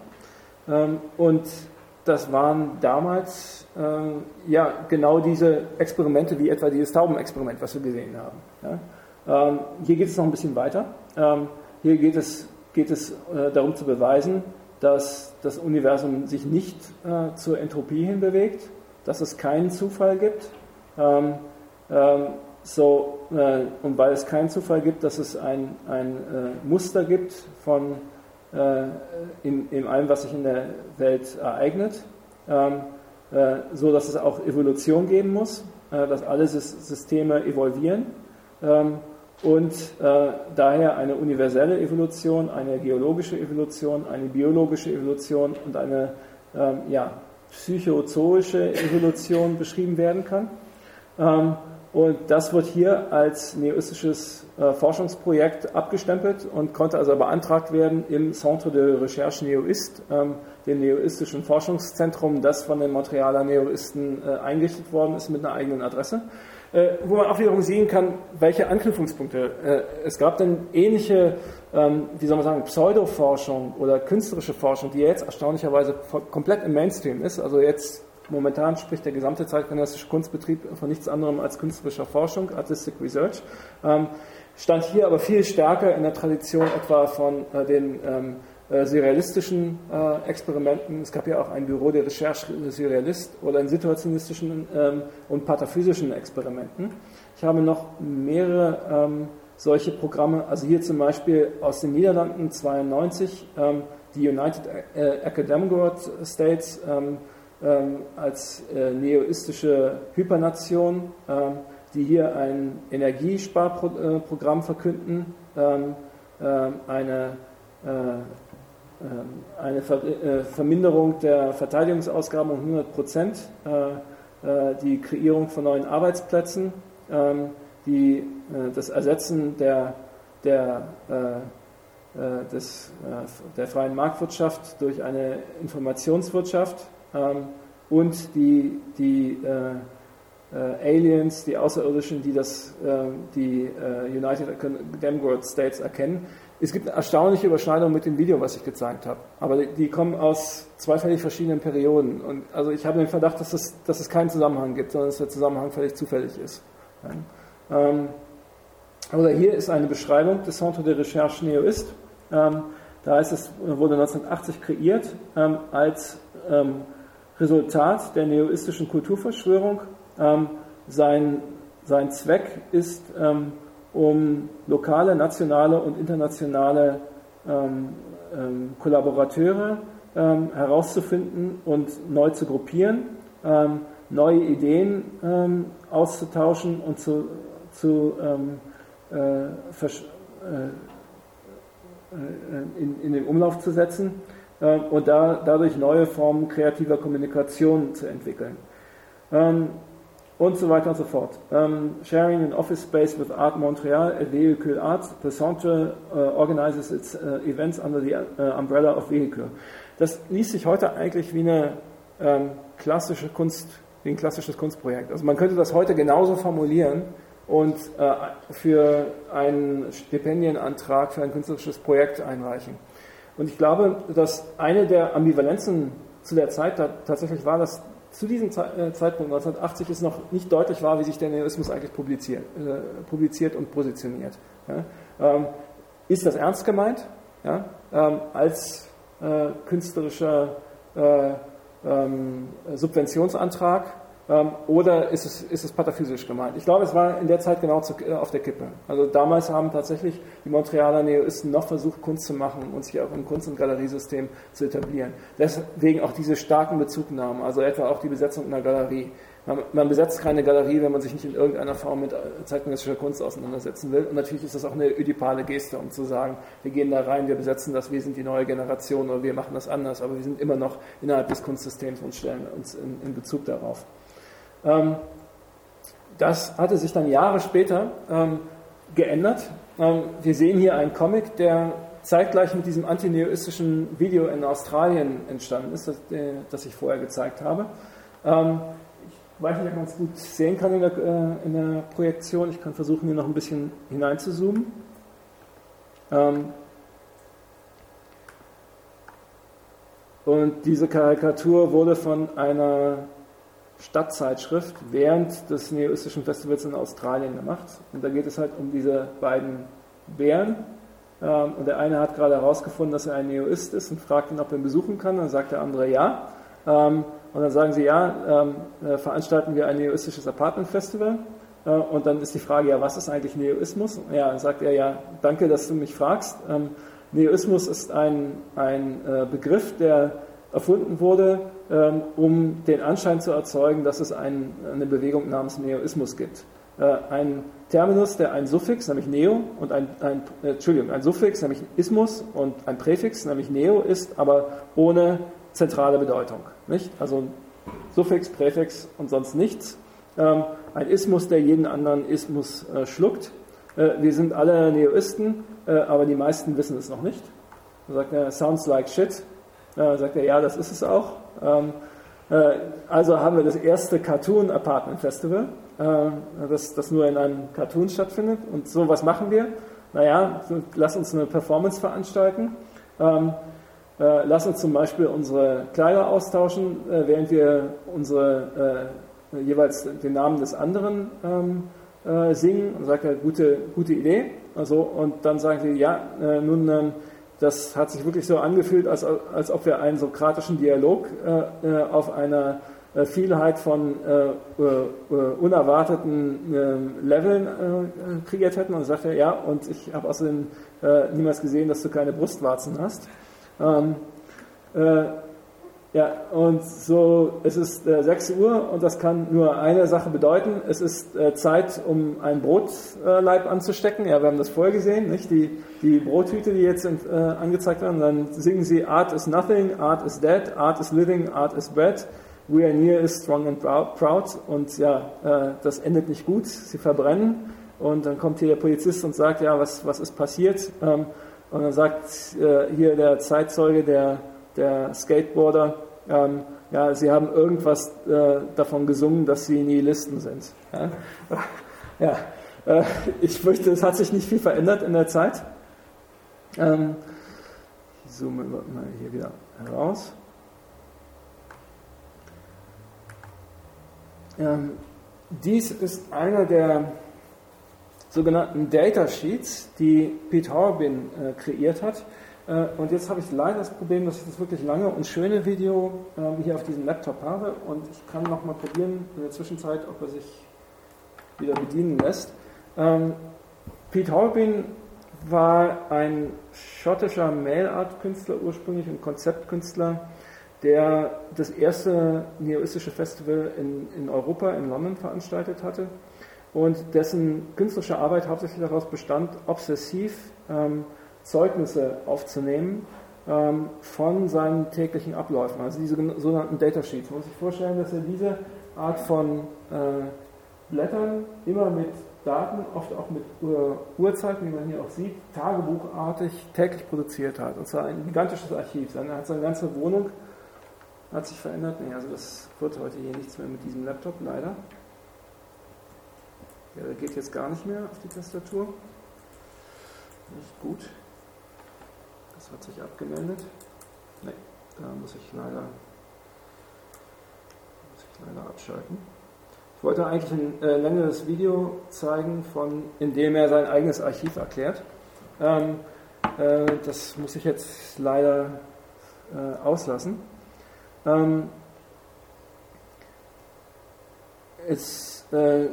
Ähm, und das waren damals ja genau diese Experimente, wie etwa dieses Taubenexperiment, was wir gesehen haben. Hier geht es noch ein bisschen weiter. Hier geht es, geht es äh, darum zu beweisen, dass das Universum sich nicht äh, zur Entropie hin bewegt, dass es keinen Zufall gibt. Ähm, ähm, so, äh, und weil es keinen Zufall gibt, dass es ein, ein äh, Muster gibt von äh, in, in allem, was sich in der Welt ereignet, ähm, äh, so dass es auch Evolution geben muss, dass alle Sys Systeme evolvieren ähm, und äh, daher eine universelle Evolution, eine geologische Evolution, eine biologische Evolution und eine ähm, ja, psychozoische Evolution [laughs] beschrieben werden kann. Ähm, und das wird hier als neoistisches äh, Forschungsprojekt abgestempelt und konnte also beantragt werden im Centre de Recherche Neoist, ähm, dem neoistischen Forschungszentrum, das von den Montrealer Neoisten äh, eingerichtet worden ist mit einer eigenen Adresse. Äh, wo man auch wiederum sehen kann, welche Anknüpfungspunkte äh, es gab. Denn ähnliche, ähm, wie soll man sagen, Pseudoforschung oder künstlerische Forschung, die jetzt erstaunlicherweise komplett im Mainstream ist, also jetzt Momentan spricht der gesamte zeitgenössische Kunstbetrieb von nichts anderem als künstlerischer Forschung, Artistic Research. Ähm, stand hier aber viel stärker in der Tradition etwa von äh, den ähm, äh, surrealistischen äh, Experimenten. Es gab ja auch ein Büro der Recherche Surrealist oder in situationistischen ähm, und pataphysischen Experimenten. Ich habe noch mehrere ähm, solche Programme, also hier zum Beispiel aus den Niederlanden 92, ähm, die United äh, Academic States, als äh, neoistische Hypernation, die hier ein Energiesparprogramm verkünden, eine, äh, eine Ver äh, Verminderung der Verteidigungsausgaben um 100 Prozent, äh, äh, die Kreierung von neuen Arbeitsplätzen, ähm, die, das Ersetzen der, der, des, der freien Marktwirtschaft durch eine Informationswirtschaft ähm, und die, die Aliens, die Außerirdischen, die das, die United Demgorod States erkennen. Es gibt eine erstaunliche Überschneidung mit dem Video, was ich gezeigt habe. Aber die kommen aus zwei völlig verschiedenen Perioden. Und also ich habe den Verdacht, dass es, dass es keinen Zusammenhang gibt, sondern dass der Zusammenhang völlig zufällig ist. Ja. Ähm, oder hier ist eine Beschreibung des Centre de Recherche Neoist. Ähm, da heißt es, wurde 1980 kreiert ähm, als ähm, Resultat der neoistischen Kulturverschwörung. Ähm, sein, sein Zweck ist, ähm, um lokale, nationale und internationale Kollaborateure herauszufinden und neu zu gruppieren, neue Ideen auszutauschen und zu, zu äh, äh, in, in, den Umlauf zu setzen äh, und da, dadurch neue Formen kreativer Kommunikation zu entwickeln. Ähm, und so weiter und so fort. Um, sharing an office space with Art Montreal at Vehicle Arts, the Centre uh, organizes its uh, events under the uh, umbrella of Vehicle. Das liest sich heute eigentlich wie eine ähm, klassische Kunst, wie ein klassisches Kunstprojekt. Also man könnte das heute genauso formulieren und äh, für einen Stipendienantrag für ein künstlerisches Projekt einreichen. Und ich glaube, dass eine der Ambivalenzen zu der Zeit tatsächlich war, dass zu diesem äh, Zeitpunkt 1980 es noch nicht deutlich war, wie sich der Neoismus eigentlich publiziert, äh, publiziert und positioniert. Ja? Ähm, ist das ernst gemeint? Ja? Ähm, als äh, künstlerischer äh, ähm, Subventionsantrag oder ist es, ist es pataphysisch gemeint? Ich glaube, es war in der Zeit genau zu, äh, auf der Kippe. Also damals haben tatsächlich die Montrealer Neoisten noch versucht, Kunst zu machen und sich auch im Kunst- und Galeriesystem zu etablieren. Deswegen auch diese starken Bezugnahmen, also etwa auch die Besetzung einer Galerie. Man, man besetzt keine Galerie, wenn man sich nicht in irgendeiner Form mit äh, zeitgenössischer Kunst auseinandersetzen will. Und natürlich ist das auch eine ödipale Geste, um zu sagen, wir gehen da rein, wir besetzen das, wir sind die neue Generation oder wir machen das anders, aber wir sind immer noch innerhalb des Kunstsystems und stellen uns in, in Bezug darauf. Ähm, das hatte sich dann Jahre später ähm, geändert. Ähm, wir sehen hier einen Comic, der zeitgleich mit diesem antineoistischen Video in Australien entstanden ist, das, äh, das ich vorher gezeigt habe. ich weiß nicht, ob man es gut sehen kann in der, äh, in der, Projektion. Ich kann versuchen, hier noch ein bisschen hineinzuzoomen. und diese Karikatur wurde von einer Stadtzeitschrift während des neoistischen Festivals in Australien gemacht. Und da geht es halt um diese beiden Bären. Ähm, und der eine hat gerade herausgefunden, dass er ein Neoist ist und fragt ihn, ob er ihn besuchen kann. Dann sagt der andere ja. Ähm, und dann sagen sie, ja, ähm, äh, veranstalten wir ein neoistisches Apartment Festival. Äh, und dann ist die Frage, ja, was ist eigentlich Neoismus? Ja, dann sagt er, ja, danke, dass du mich fragst. Neoismus ist ein, ein äh, Begriff, der erfunden wurde, ähm, um den Anschein zu erzeugen, dass es ein, eine Bewegung namens Neoismus gibt. Äh, ein Terminus, der ein Suffix, nämlich Neo, und ein, ein äh, Entschuldigung, ein Suffix, nämlich Ismus, und ein Präfix, nämlich Neo, ist, aber ohne zentrale Bedeutung. Nicht? Also Suffix, Präfix und sonst nichts. Ähm, ein Ismus, der jeden anderen Ismus äh, schluckt. Wir sind alle Neoisten, aber die meisten wissen es noch nicht. Man sagt, sounds like shit. Äh, sagt er, ja, das ist es auch. Ähm, äh, also haben wir das erste Cartoon Apartment Festival, äh, das, das nur in einem Cartoon stattfindet. Und so, was machen wir? Naja, lass uns eine Performance veranstalten. Ähm, äh, lass uns zum Beispiel unsere Kleider austauschen, äh, während wir unsere äh, jeweils den Namen des anderen ähm, singen. Und sagt er, gute, gute Idee. Also, und dann sagen sie, ja, nun ähm, das hat sich wirklich so angefühlt, als, als ob wir einen sokratischen Dialog äh, äh auf einer äh, Vielheit von äh, äh unerwarteten äh, Leveln kreiert hätten. Und dann sagt er, ja, und ich habe außerdem niemals gesehen, dass du keine Brustwarzen hast. Ähm, ja, und so, es ist äh, 6 Uhr und das kann nur eine Sache bedeuten. Es ist äh, Zeit, um einen Brotleib äh, anzustecken. Ja, wir haben das vorher gesehen, nicht? Die, die Brothüte, die jetzt sind, äh, angezeigt werden. Dann singen sie Art is nothing, Art is dead, Art is living, Art is bread. We are near is strong and proud. Und ja, äh, das endet nicht gut. Sie verbrennen. und dann kommt hier der Polizist und sagt, ja, was, was ist passiert? Ähm, und dann sagt äh, hier der Zeitzeuge, der, der Skateboarder, ähm, ja, sie haben irgendwas äh, davon gesungen, dass sie Nihilisten sind. Ja, [laughs] ja äh, ich fürchte, es hat sich nicht viel verändert in der Zeit. Ähm, ich zoome mal hier wieder heraus. Ähm, dies ist einer der sogenannten Datasheets, die Pete Horbin äh, kreiert hat. Äh, und jetzt habe ich leider das Problem, dass ich das wirklich lange und schöne Video äh, hier auf diesem Laptop habe. Und ich kann noch mal probieren in der Zwischenzeit, ob er sich wieder bedienen lässt. Ähm, Pete Horbin war ein schottischer Mail-Art-Künstler ursprünglich und Konzeptkünstler, der das erste neoistische Festival in, in Europa, in London, veranstaltet hatte und dessen künstlerische Arbeit hauptsächlich daraus bestand, obsessiv ähm, Zeugnisse aufzunehmen ähm, von seinen täglichen Abläufen, also diese sogenannten Datasheets. Man muss sich vorstellen, dass er diese Art von äh, Blättern immer mit Daten, oft auch mit Uhrzeiten, wie man hier auch sieht, tagebuchartig täglich produziert hat. Und zwar ein gigantisches Archiv. Er hat seine ganze Wohnung hat sich verändert. Nee, also das wird heute hier nichts mehr mit diesem Laptop, leider. Der geht jetzt gar nicht mehr auf die Tastatur. Nicht gut. Das hat sich abgemeldet. Ne, da muss ich leider, muss ich leider abschalten. Ich wollte eigentlich ein äh, längeres Video zeigen, von, in dem er sein eigenes Archiv erklärt. Ähm, äh, das muss ich jetzt leider äh, auslassen. Ähm, es, äh,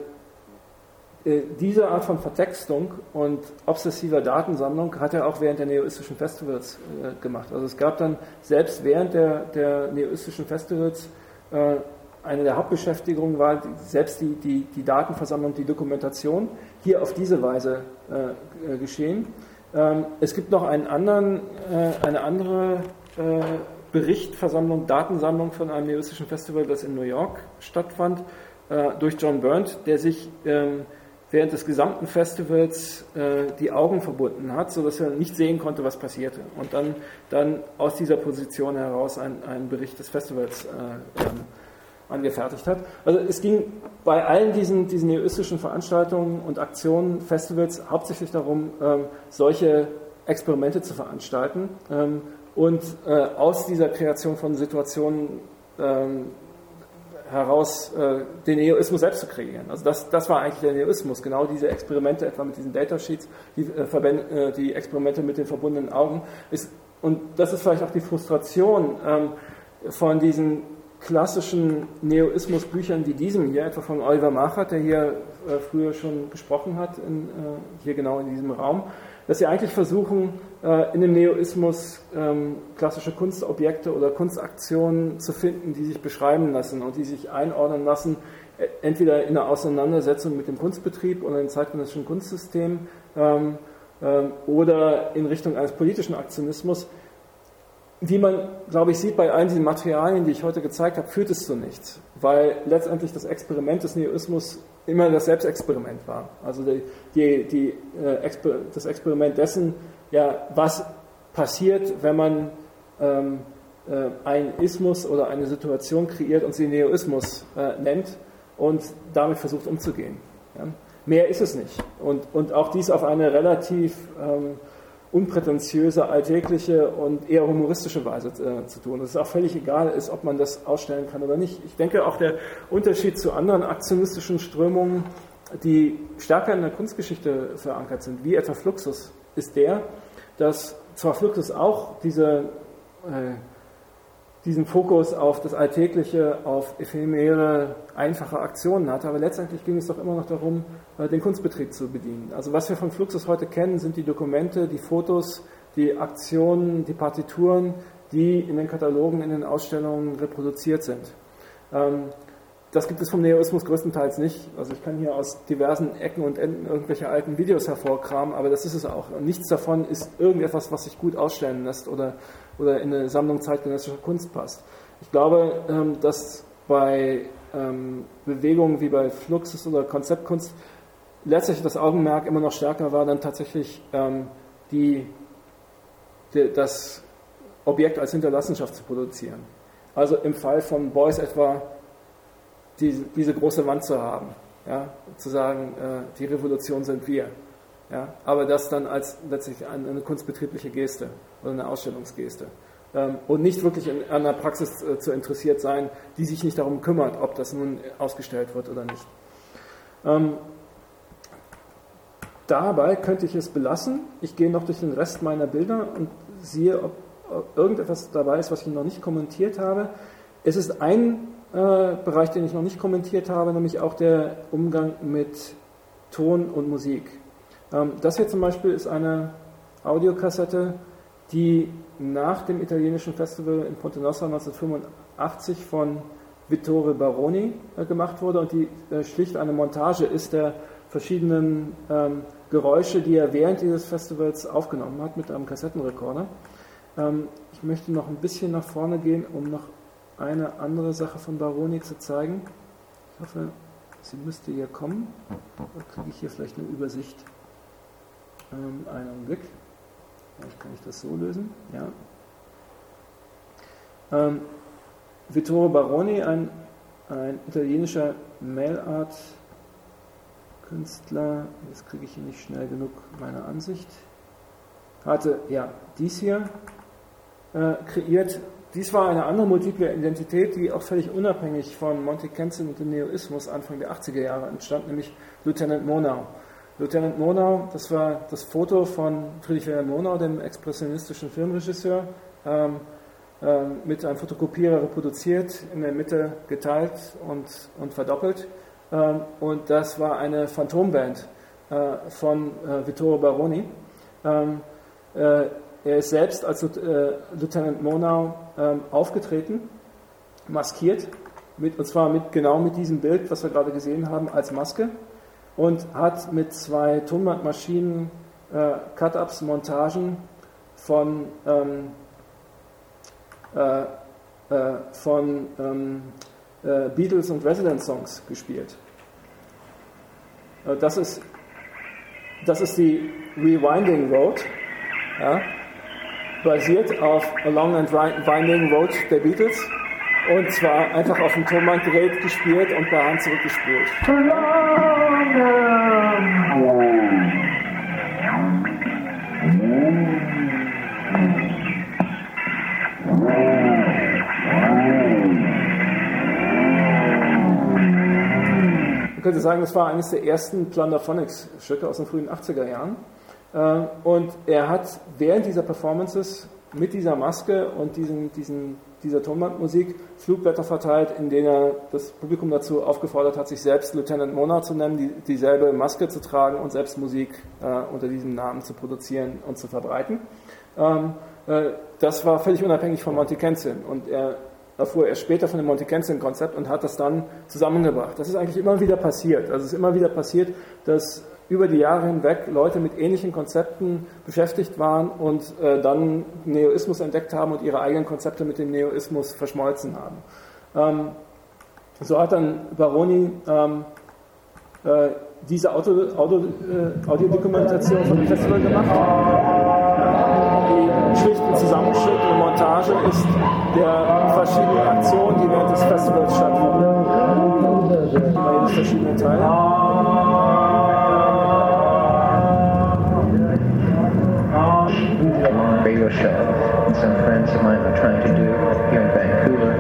diese Art von Vertextung und obsessiver Datensammlung hat er auch während der neoistischen Festivals äh, gemacht. Also es gab dann selbst während der, der neoistischen Festivals äh, eine der Hauptbeschäftigungen war selbst die, die, die, Datenversammlung, die Dokumentation, hier auf diese Weise äh, geschehen. Ähm, es gibt noch einen anderen, äh, eine andere Berichtversammlung, Datensammlung von einem neoistischen Festival, das in New York stattfand, äh, durch John Burnt, der sich ähm, während des gesamten Festivals äh, die Augen verbunden hat, sodass er nicht sehen konnte, was passierte. Und dann, dann aus dieser Position heraus einen Bericht des Festivals äh, ähm, angefertigt hat. Also es ging bei allen diesen, diesen neoistischen Veranstaltungen und Aktionen, Festivals hauptsächlich darum, ähm, solche Experimente zu veranstalten, ähm, und äh, aus dieser Kreation von Situationen ähm, heraus äh, den Neoismus selbst zu kreieren. Also das, das war eigentlich der Neoismus, genau diese Experimente etwa mit diesen Datasheets, die, äh, äh, die Experimente mit den verbundenen Augen. Ist, und das ist vielleicht auch die Frustration ähm, von diesen klassischen Neoismus-Büchern wie diesem hier, etwa von Oliver Machert, der hier äh, früher schon gesprochen hat, in, äh, hier genau in diesem Raum, dass sie eigentlich versuchen, äh, in dem Neoismus ähm, klassische Kunstobjekte oder Kunstaktionen zu finden, die sich beschreiben lassen und die sich einordnen lassen, äh, entweder in der Auseinandersetzung mit dem Kunstbetrieb oder dem zeitgenössischen Kunstsystem ähm, ähm, oder in Richtung eines politischen Aktionismus. Wie man, glaube ich, sieht bei allen diesen Materialien, die ich heute gezeigt habe, führt es zu nichts, weil letztendlich das Experiment des Neoismus immer das Selbstexperiment war. Also die, die, die, äh, das Experiment dessen, ja, was passiert, wenn man ähm, äh, einen Ismus oder eine Situation kreiert und sie Neoismus äh, nennt und damit versucht umzugehen. Ja. Mehr ist es nicht. Und, und auch dies auf eine relativ ähm, unprätentiöse, alltägliche und eher humoristische Weise äh, zu tun. Es ist auch völlig egal ist, ob man das ausstellen kann oder nicht. Ich denke auch der Unterschied zu anderen aktionistischen Strömungen, die stärker in der Kunstgeschichte verankert sind, wie etwa Fluxus, ist der, dass zwar Fluxus auch diese äh, diesen Fokus auf das Alltägliche, auf ephemere, einfache Aktionen hatte. Aber letztendlich ging es doch immer noch darum, den Kunstbetrieb zu bedienen. Also was wir von Fluxus heute kennen, sind die Dokumente, die Fotos, die Aktionen, die Partituren, die in den Katalogen, in den Ausstellungen reproduziert sind. Ähm, das gibt es vom Neoismus größtenteils nicht. Also ich kann hier aus diversen Ecken und Enden irgendwelche alten Videos hervorkramen, aber das ist es auch. nichts davon ist irgendetwas, was sich gut ausstellen lässt oder oder in eine Sammlung zeitgenössischer Kunst passt. Ich glaube, ähm, dass bei ähm, Bewegungen wie bei Fluxus oder Konzeptkunst letztlich das Augenmerk immer noch stärker war dann tatsächlich ähm, die, die, das Objekt als Hinterlassenschaft zu produzieren. Also im Fall von Beuys etwa diese, diese große Wand zu haben, ja, zu sagen, äh, die Revolution sind wir. Ja, aber das dann als letztlich eine, eine kunstbetriebliche Geste oder eine Ausstellungsgeste. Ähm, und nicht wirklich in, an einer Praxis äh, zu interessiert sein, die sich nicht darum kümmert, ob das nun ausgestellt wird oder nicht. Ähm, dabei könnte ich es belassen. Ich gehe noch durch den Rest meiner Bilder und sehe, ob, irgendetwas dabei ist, was ich noch nicht kommentiert habe. Es ist ein äh, Bereich, den ich noch nicht kommentiert habe, nämlich auch der Umgang mit Ton und Musik. Ähm, das hier zum Beispiel ist eine Audiokassette, die nach dem italienischen Festival in Ponte Nossa 1985 von Vittore Baroni äh, gemacht wurde und die äh, schlicht eine Montage ist der verschiedenen ähm, Geräusche, die er während dieses Festivals aufgenommen hat mit einem Kassettenrekorder. Ähm, ich möchte noch ein bisschen nach vorne gehen, um noch eine andere Sache von Baroni zu zeigen. Ich hoffe, sie müsste hier kommen. Dann kriege ich hier vielleicht eine Übersicht. Ähm, einen Augenblick. Vielleicht kann ich das so lösen. Ja. Ähm, Vittore Baroni, ein, ein italienischer Mailart-Künstler, jetzt kriege ich hier nicht schnell genug meine Ansicht, hatte ja dies hier äh, kreiert. Dies war eine andere multiple Identität, die auch völlig unabhängig von Monte Kenzin und dem Neoismus Anfang der 80er Jahre entstand, nämlich Lieutenant Monau. Lieutenant Monau, das war das Foto von Friedrich Wilhelm Monau, dem expressionistischen Filmregisseur, ähm, ähm, mit einem Fotokopierer reproduziert, in der Mitte geteilt und, und verdoppelt. Ähm, und das war eine Phantomband äh, von äh, Vittore Baroni. Ähm, äh, er ist selbst als Lieutenant Monau ähm, aufgetreten, maskiert, mit, und zwar mit, genau mit diesem Bild, was wir gerade gesehen haben, als Maske und hat mit zwei Tonbandmaschinen Cut-Ups, Montagen von, ähm, äh, äh, von ähm, äh, Beatles und Resident Songs gespielt. Äh, das, ist, das ist die Rewinding Road, ja, basiert auf A Long and Winding Road der Beatles und zwar einfach auf dem Tonbandgerät gespielt und per Hand zurückgespielt. Man könnte sagen, das war eines der ersten Plunderphonics-Stücke aus den frühen 80er Jahren. Äh, und er hat während dieser Performances mit dieser Maske und diesen, diesen dieser Tonbandmusik Flugblätter verteilt, in denen er das Publikum dazu aufgefordert hat, sich selbst Lieutenant Mona zu nennen, die, dieselbe Maske zu tragen und selbst Musik äh, unter diesem Namen zu produzieren und zu verbreiten. Ähm, äh, das war völlig unabhängig von Monty Kenzin und er erfuhr erst später von dem Monty Kenzin-Konzept und hat das dann zusammengebracht. Das ist eigentlich immer wieder passiert. Also es ist immer wieder passiert, dass über die Jahre hinweg Leute mit ähnlichen Konzepten beschäftigt waren und äh, dann Neoismus entdeckt haben und ihre eigenen Konzepte mit dem Neoismus verschmolzen haben. Ähm, so hat dann Baroni ähm, äh, diese Auto, Auto, äh, Audiodokumentation von dem Festival gemacht. Ist der verschiedenen Aktionen, die während des Festivals stattfinden. Bei jedes verschiedene Teil. radio show. Some friends of mine are trying to do here in Vancouver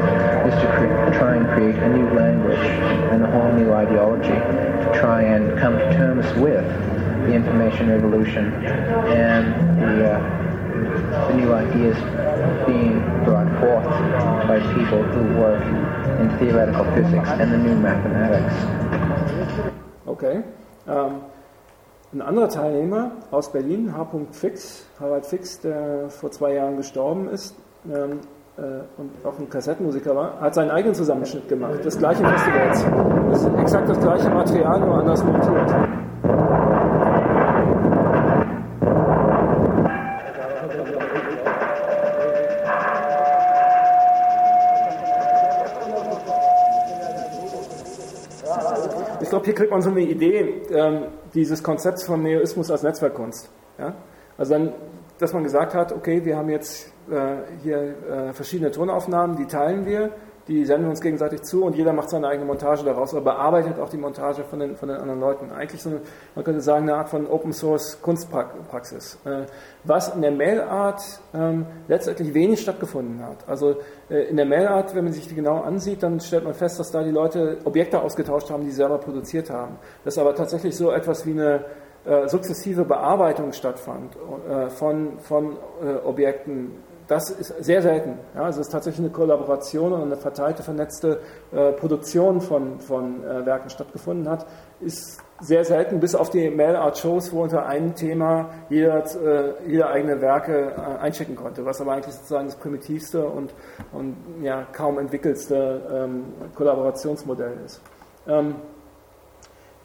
is to cre- try and create a new language and a whole new ideology to try and come to terms with the information revolution and the, uh, the new ideas being brought forth by people who work in theoretical physics and the new mathematics. Okay. Um, Ein anderer Teilnehmer aus Berlin, H. Fix, Harald Fix, der vor zwei Jahren gestorben ist ähm, äh, und auch ein Kassettenmusiker war, hat seinen eigenen Zusammenschnitt gemacht, Das gleiche Festivals. Das ist exakt das gleiche Material, nur anders montiert. Hier kriegt man so eine Idee ähm, dieses Konzepts von Neoismus als Netzwerkkunst. Ja? Also dann, dass man gesagt hat, okay, wir haben jetzt äh, hier äh, verschiedene Tonaufnahmen, die teilen wir, die senden wir uns gegenseitig zu und jeder macht seine eigene Montage daraus oder bearbeitet auch die Montage von den, von den anderen Leuten. Eigentlich so eine, man könnte sagen, eine Art von Open Source Kunstpraxis. Äh, was in der Mailart ähm, letztendlich wenig stattgefunden hat. Also äh, in der Mailart, wenn man sich die genau ansieht, dann stellt man fest, dass da die Leute Objekte ausgetauscht haben, die sie selber produziert haben. Dass aber tatsächlich so etwas wie eine äh, sukzessive Bearbeitung stattfand äh, von, von äh, Objekten das ist sehr selten. Ja, also es ist tatsächlich eine Kollaboration und eine verteilte, vernetzte äh, Produktion von, von äh, Werken stattgefunden hat, ist sehr selten, bis auf die Mail-Art-Shows, wo unter einem Thema jeder, äh, jeder eigene Werke äh, einchecken konnte, was aber eigentlich sozusagen das primitivste und, und ja, kaum entwickelste ähm, Kollaborationsmodell ist. Ähm,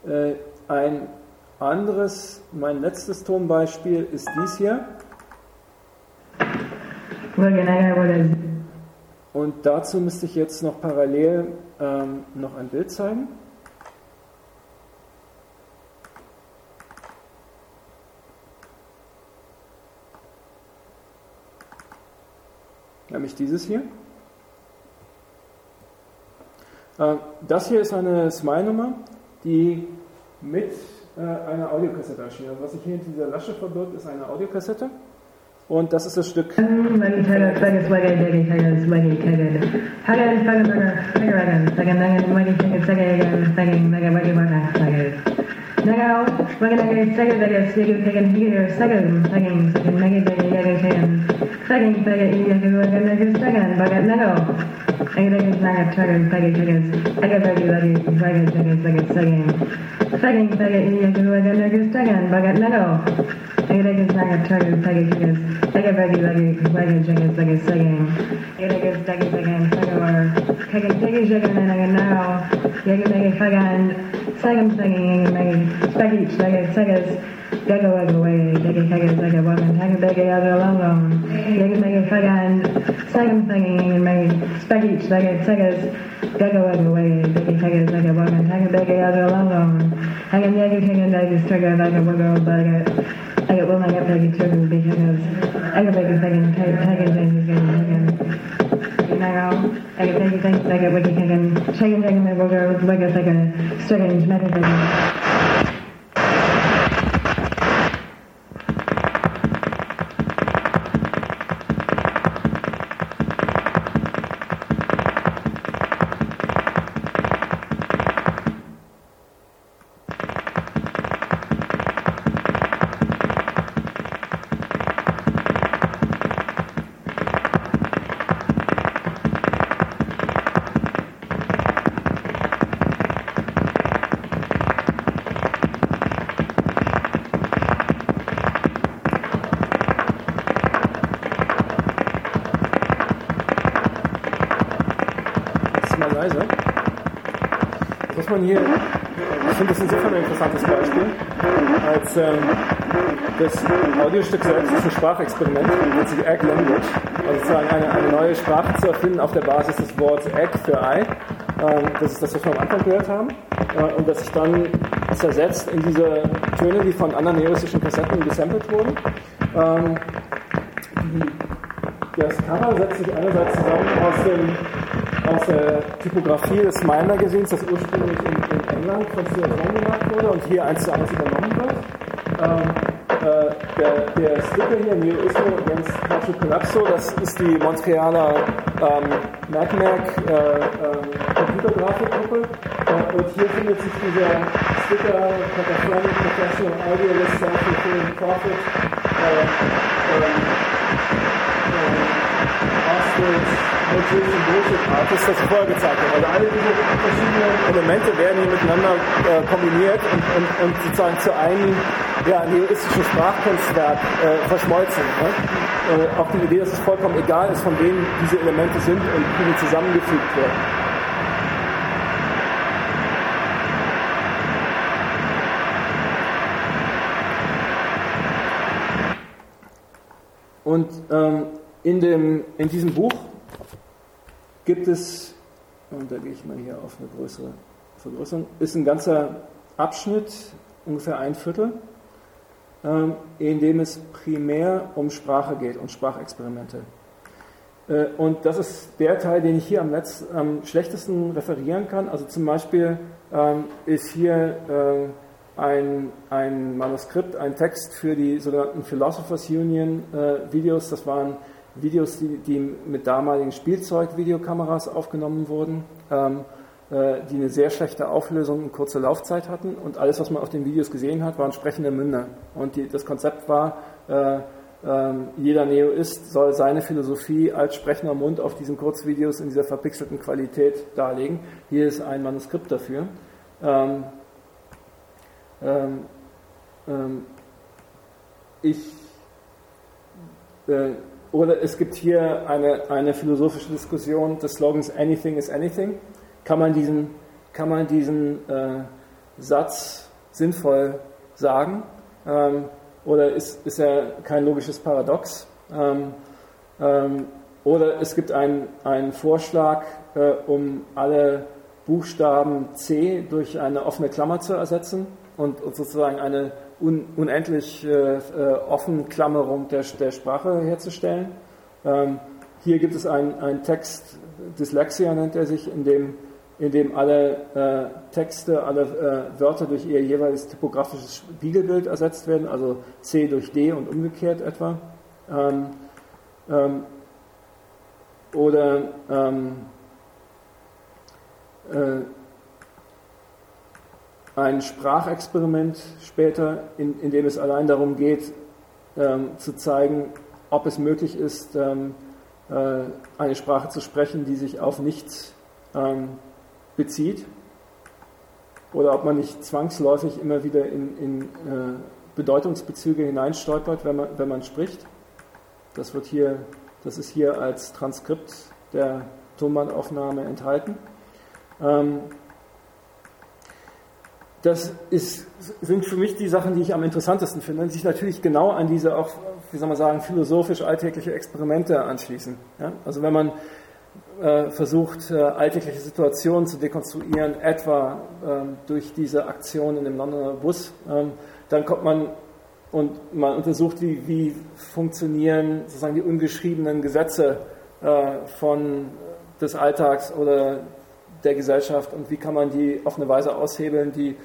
äh, ein anderes, mein letztes Tonbeispiel ist dies hier. Und dazu müsste ich jetzt noch parallel ähm, noch ein Bild zeigen. Nämlich dieses hier. Äh, das hier ist eine Smile-Nummer, die mit äh, einer Audiokassette erschien. Also was sich hier in dieser Lasche verbirgt, ist eine Audiokassette. Und das ist das Stück. Ereges daget csaget csaget csaget csaget vegi vegi vegi csaget csaget csaget Ereges daget csaget csaget csaget csaget csaget csaget now Jegen daget csaget csaget csaget meg csaget csaget csaget Daga waga way, daga csaget csaget wagan csaget daga yaga longom Jegen daget csaget csaget csaget meg csaget csaget csaget Daga waga way, daga csaget csaget wagan csaget daga yaga longom Hagan yaga csaget daga csaget daga waga waga I got one, I got taken two because I got taken taken taken taken taken now. I got taken taken I got taken taken taken taken I got taken strange matter taken. Audiostück selbst ist ein Sprachexperiment, nennt sich Egg Language, also sozusagen eine, eine neue Sprache zu erfinden auf der Basis des Wortes Egg für Ei. Ähm, das ist das, was wir am Anfang gehört haben. Äh, und das sich dann zersetzt in diese Töne, die von anderen neuristischen Kassetten gesampelt wurden. Ähm, das Cover setzt sich einerseits zusammen aus dem aus der Typografie des Smile Magazins, das ursprünglich in, in England von Stuart Home gemacht wurde und hier eins zu eins übernommen wird. Äh, der, Sticker hier, Neo Ismo against Patrick Collapso, das ist die Montrealer ähm, MacMac äh, ähm, Computergrafikgruppe. Äh, und hier findet sich dieser Sticker Catathlonic Professional Idealist Self-Fulfilling Profit. Äh, äh, Motiv und Bullshit Artist, das ich vorher gezeigt habe. Also alle diese verschiedenen Elemente werden hier miteinander äh, kombiniert und, und, und sozusagen zu einem ja, nihilistischen Sprachkunstwerk äh, verschmolzen. Ne? Äh, auch die Idee, dass es vollkommen egal ist, von wem diese Elemente sind und wie die zusammengefügt werden. Und ähm, in, dem, in diesem Buch gibt es, und da gehe ich mal hier auf eine größere Vergrößerung, ist ein ganzer Abschnitt, ungefähr ein Viertel, in dem es primär um Sprache geht und Sprachexperimente. Äh, und das ist der Teil, den ich hier am, Letz-, am schlechtesten referieren kann. Also zum Beispiel ähm, ist hier äh, ein, ein Manuskript, ein Text für die sogenannten Philosophers Union äh, Videos. Das waren Videos, die, die mit damaligen Spielzeug-Videokameras aufgenommen wurden, ähm, äh, die eine sehr schlechte Auflösung und kurze Laufzeit hatten. Und alles, was man auf den Videos gesehen hat, waren sprechende Münder. Und die, das Konzept war, äh, ähm, jeder Neoist soll seine Philosophie als sprechender Mund auf diesen Kurzvideos in dieser verpixelten Qualität darlegen. Hier ist ein Manuskript dafür. Ähm, ähm, ähm ich, äh, oder es gibt hier eine, eine philosophische Diskussion des Slogans Anything is Anything. Kann man diesen, kann man diesen äh, Satz sinnvoll sagen? Ähm, oder ist, ist er kein logisches Paradox? Ähm, ähm, oder es gibt einen, einen Vorschlag, äh, um alle Buchstaben C durch eine offene Klammer zu ersetzen und, und sozusagen eine un, unendlich äh, äh, Offenklammerung der, der Sprache herzustellen. Ähm, hier gibt es einen Text, Dyslexia nennt er sich, in dem in dem alle äh, Texte, alle äh, Wörter durch ihr jeweils typografisches Spiegelbild ersetzt werden, also C durch D und umgekehrt etwa. Ähm, ähm, oder ähm, äh, ein Sprachexperiment später, in, in, dem es allein darum geht, ähm, zu zeigen, ob es möglich ist, ähm, äh, eine Sprache zu sprechen, die sich auf nichts ähm, bezieht oder ob man nicht zwangsläufig immer wieder in, in äh, Bedeutungsbezüge hineinstolpert, wenn man, wenn man spricht. Das, wird hier, das ist hier als Transkript der Tonbandaufnahme enthalten. Ähm, das ist, sind für mich die Sachen, die ich am interessantesten finde, die sich natürlich genau an diese auch, wie soll man sagen, philosophisch alltägliche Experimente anschließen. Ja? Also wenn man äh, versucht, äh, alltägliche Situationen zu dekonstruieren, etwa ähm, durch diese Aktion in dem Londoner Bus. Ähm, dann kommt man und man untersucht, wie, wie funktionieren sozusagen die ungeschriebenen Gesetze äh, von des Alltags oder der Gesellschaft und wie kann man die auf eine Weise aushebeln, die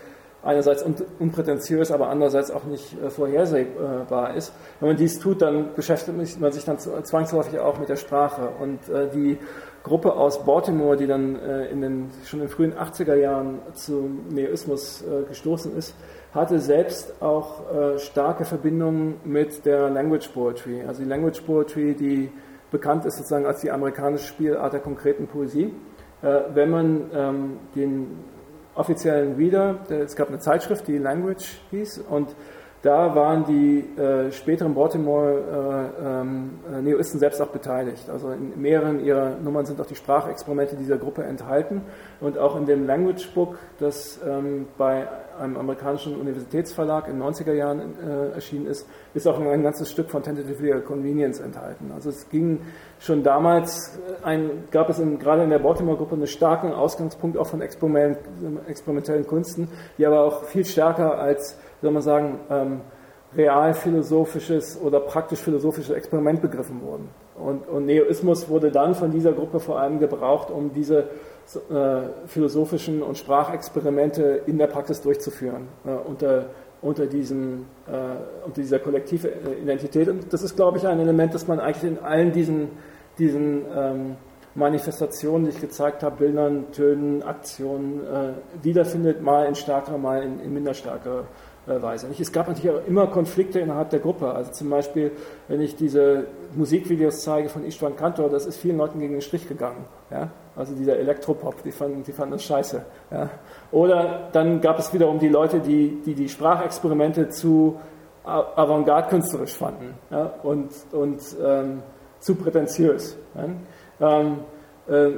einerseits unprätentiös, aber andererseits auch nicht vorhersehbar ist. Wenn man dies tut, dann beschäftigt man sich dann zwangsläufig auch mit der Sprache. Und die Gruppe aus Baltimore, die dann äh, in den, schon in den frühen 80er Jahren zum Neoismus äh, gestoßen ist, hatte selbst auch äh, starke Verbindungen mit der Language Poetry. Also die Language Poetry, die bekannt ist sozusagen als die amerikanische Spielart der konkreten Poesie. Äh, wenn man ähm, den offiziellen Reader, es gab eine Zeitschrift, die Language hieß, und da waren die äh, späteren Baltimore äh, ähm, äh, Neoisten selbst auch beteiligt. Also in mehreren ihrer Nummern sind auch die Sprachexperimente dieser Gruppe enthalten. Und auch in dem Language Book, das ähm, bei einem amerikanischen Universitätsverlag in den 90er Jahren äh, erschienen ist, ist auch ein ganzes Stück von Tentative Convenience enthalten. Also es ging schon damals, äh, ein, gab es in, gerade in der Baltimore-Gruppe einen starken Ausgangspunkt auch von Experiment, experimentellen Kunsten, die aber auch viel stärker als soll man sagen, ähm, realphilosophisches oder praktisch-philosophisches Experiment begriffen wurden. Und, und, Neoismus wurde dann von dieser Gruppe vor allem gebraucht, um diese äh, philosophischen und Sprachexperimente in der Praxis durchzuführen, äh, unter, unter, diesem, äh, unter dieser kollektiven Identität. Und das ist, glaube ich, ein Element, das man eigentlich in allen diesen, diesen ähm, Manifestationen, die ich gezeigt habe, Bildern, Tönen, Aktionen, äh, wiederfindet, mal in stärkerer, mal in, in minder stärkerer äh, Weise. Es gab natürlich auch immer Konflikte innerhalb der Gruppe. Also zum Beispiel, wenn ich diese Musikvideos zeige von Istvan Kantor, das ist vielen Leuten gegen den Strich gegangen. Ja? Also dieser Elektropop, die fanden, die fanden das scheiße. Ja? Oder dann gab es wiederum die Leute, die die, die Sprachexperimente zu avantgarde-künstlerisch fanden ja? und, und ähm, zu prätentiös. Ähm, äh,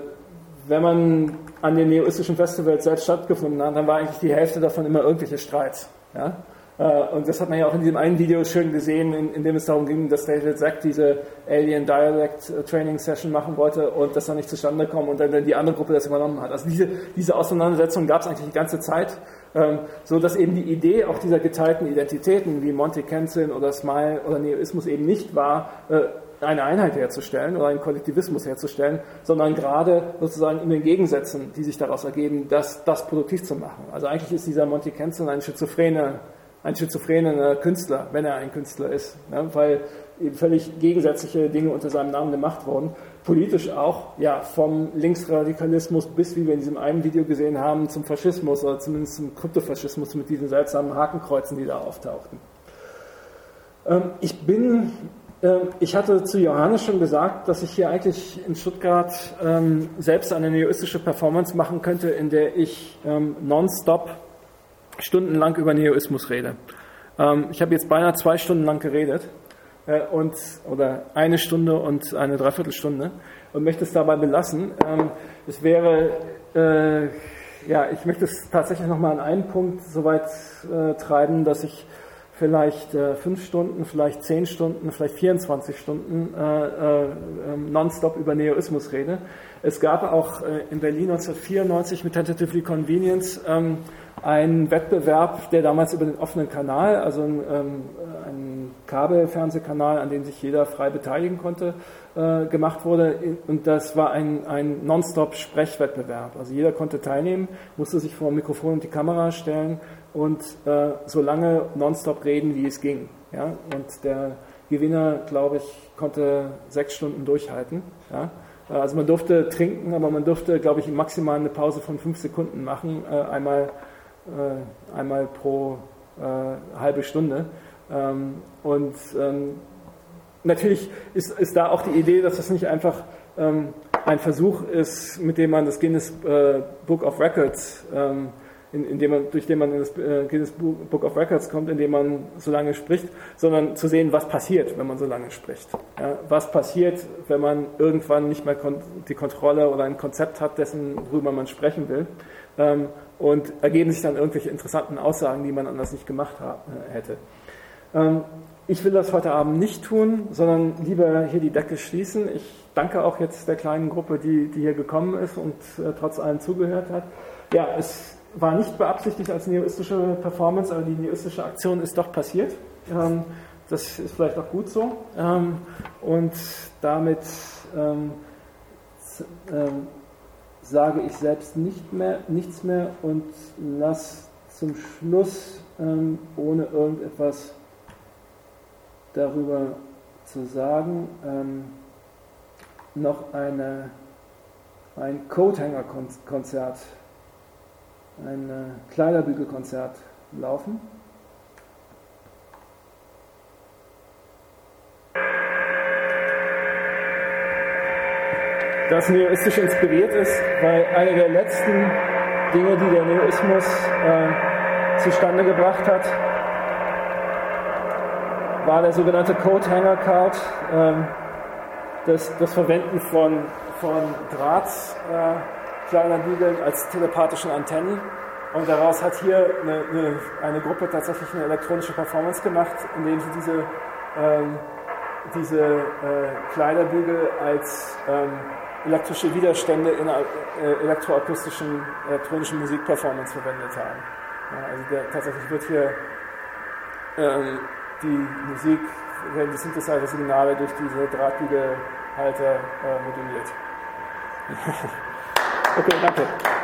wenn man an den neoistischen Festivals selbst stattgefunden hat, dann war eigentlich die Hälfte davon immer irgendwelche Streits. Ja? Äh, und das hat man ja auch in diesem einen Video schön gesehen, in, in dem es darum ging, dass David Zack diese Alien Dialect Training Session machen wollte und das dann nicht zustande kam und dann, dann die andere Gruppe das übernommen hat. Also diese, diese Auseinandersetzung gab es eigentlich die ganze Zeit, ähm, so dass eben die Idee auch dieser geteilten Identitäten wie Monty Kenzin oder Smile oder Neoismus eben nicht war, äh, eine Einheit herzustellen oder einen Kollektivismus herzustellen, sondern gerade sozusagen in den Gegensätzen, die sich daraus ergeben, das, das produktiv zu machen. Also eigentlich ist dieser Monty Kenzin ein schizophrene ein schizophrener Künstler, wenn er ein Künstler ist, ne? weil eben völlig gegensätzliche Dinge unter seinem Namen gemacht wurden. Politisch auch, ja, vom Linksradikalismus bis, wie wir in diesem einen Video gesehen haben, zum Faschismus oder zumindest zum Kryptofaschismus mit diesen seltsamen Hakenkreuzen, die da auftauchten. Ähm, ich bin, ich hatte zu Johannes schon gesagt, dass ich hier eigentlich in Stuttgart ähm, selbst eine neoistische Performance machen könnte, in der ich ähm, nonstop stundenlang über Neoismus rede. Ähm, ich habe jetzt beinahe zwei Stunden lang geredet äh, und, oder eine Stunde und eine Dreiviertelstunde und möchte es dabei belassen. Ähm, es wäre, äh, ja, ich möchte es tatsächlich nochmal an einen Punkt so weit äh, treiben, dass ich vielleicht äh, fünf Stunden, vielleicht zehn Stunden, vielleicht 24 Stunden äh, äh, ähm, nonstop über Neoismus rede. Es gab auch äh, in Berlin 1994 mit Tentatively Convenience ähm, einen Wettbewerb, der damals über den offenen Kanal, also ein, ähm, ein Kabelfernsehkanal, an dem sich jeder frei beteiligen konnte, äh, gemacht wurde. Und das war ein, ein Non-Stop-Sprechwettbewerb. Also jeder konnte teilnehmen, musste sich vor dem Mikrofon und die Kamera stellen und äh, so lange nonstop reden, wie es ging. Ja? Und der Gewinner, glaube ich, konnte sechs Stunden durchhalten. Ja? Also man durfte trinken, aber man durfte, glaube ich, maximal eine Pause von fünf Sekunden machen, äh, einmal äh, einmal pro äh, halbe Stunde. Ähm, und ähm, natürlich ist, ist da auch die Idee, dass das nicht einfach ähm, ein Versuch ist, mit dem man das Guinness äh, Book of Records, in, in man, durch den man in das äh, Guinness Book of Records kommt, indem man so lange spricht, sondern zu sehen, was passiert, wenn man so lange spricht. Ja, was passiert, wenn man irgendwann nicht mehr kon die Kontrolle oder ein Konzept hat dessen, worüber man sprechen will. Ähm, und ergeben sich dann irgendwelche interessanten Aussagen, die man anders nicht gemacht äh, hätte. Ähm, ich will das heute Abend nicht tun, sondern lieber hier die Decke schließen. Ich danke auch jetzt der kleinen Gruppe, die, die hier gekommen ist und äh, trotz allem zugehört hat. Ja, es war nicht beabsichtigt als neoistische Performance, aber die neoistische Aktion ist doch passiert. Ähm, das ist vielleicht auch gut so. Ähm, und damit ähm, sage ich selbst nicht mehr, nichts mehr und lasse zum Schluss, ähm, ohne irgendetwas darüber zu sagen, ähm, noch eine, ein Coathanger-Konzert, ein äh, Kleiderbügelkonzert laufen. Das neoistisch inspiriert ist, weil eine der letzten Dinge, die der Neoismus äh, zustande gebracht hat, war der sogenannte Code Hanger Card, äh, das, das Verwenden von, von Drahts, äh, kleiner Bügeln als telepathischen Antennen. Und daraus hat hier eine, eine, eine, Gruppe tatsächlich eine elektronische Performance gemacht, indem sie diese, ähm, diese äh, Kleiderbügel als ähm, elektrische Widerstände in äh, elektroakustischen elektronischen Musikperformance verwendet haben. Ja, also der, tatsächlich wird hier ähm, die Musik, werden die Synthesizer-Signale durch diese Drahtbügelhalter äh, moduliert. [laughs] okay, danke.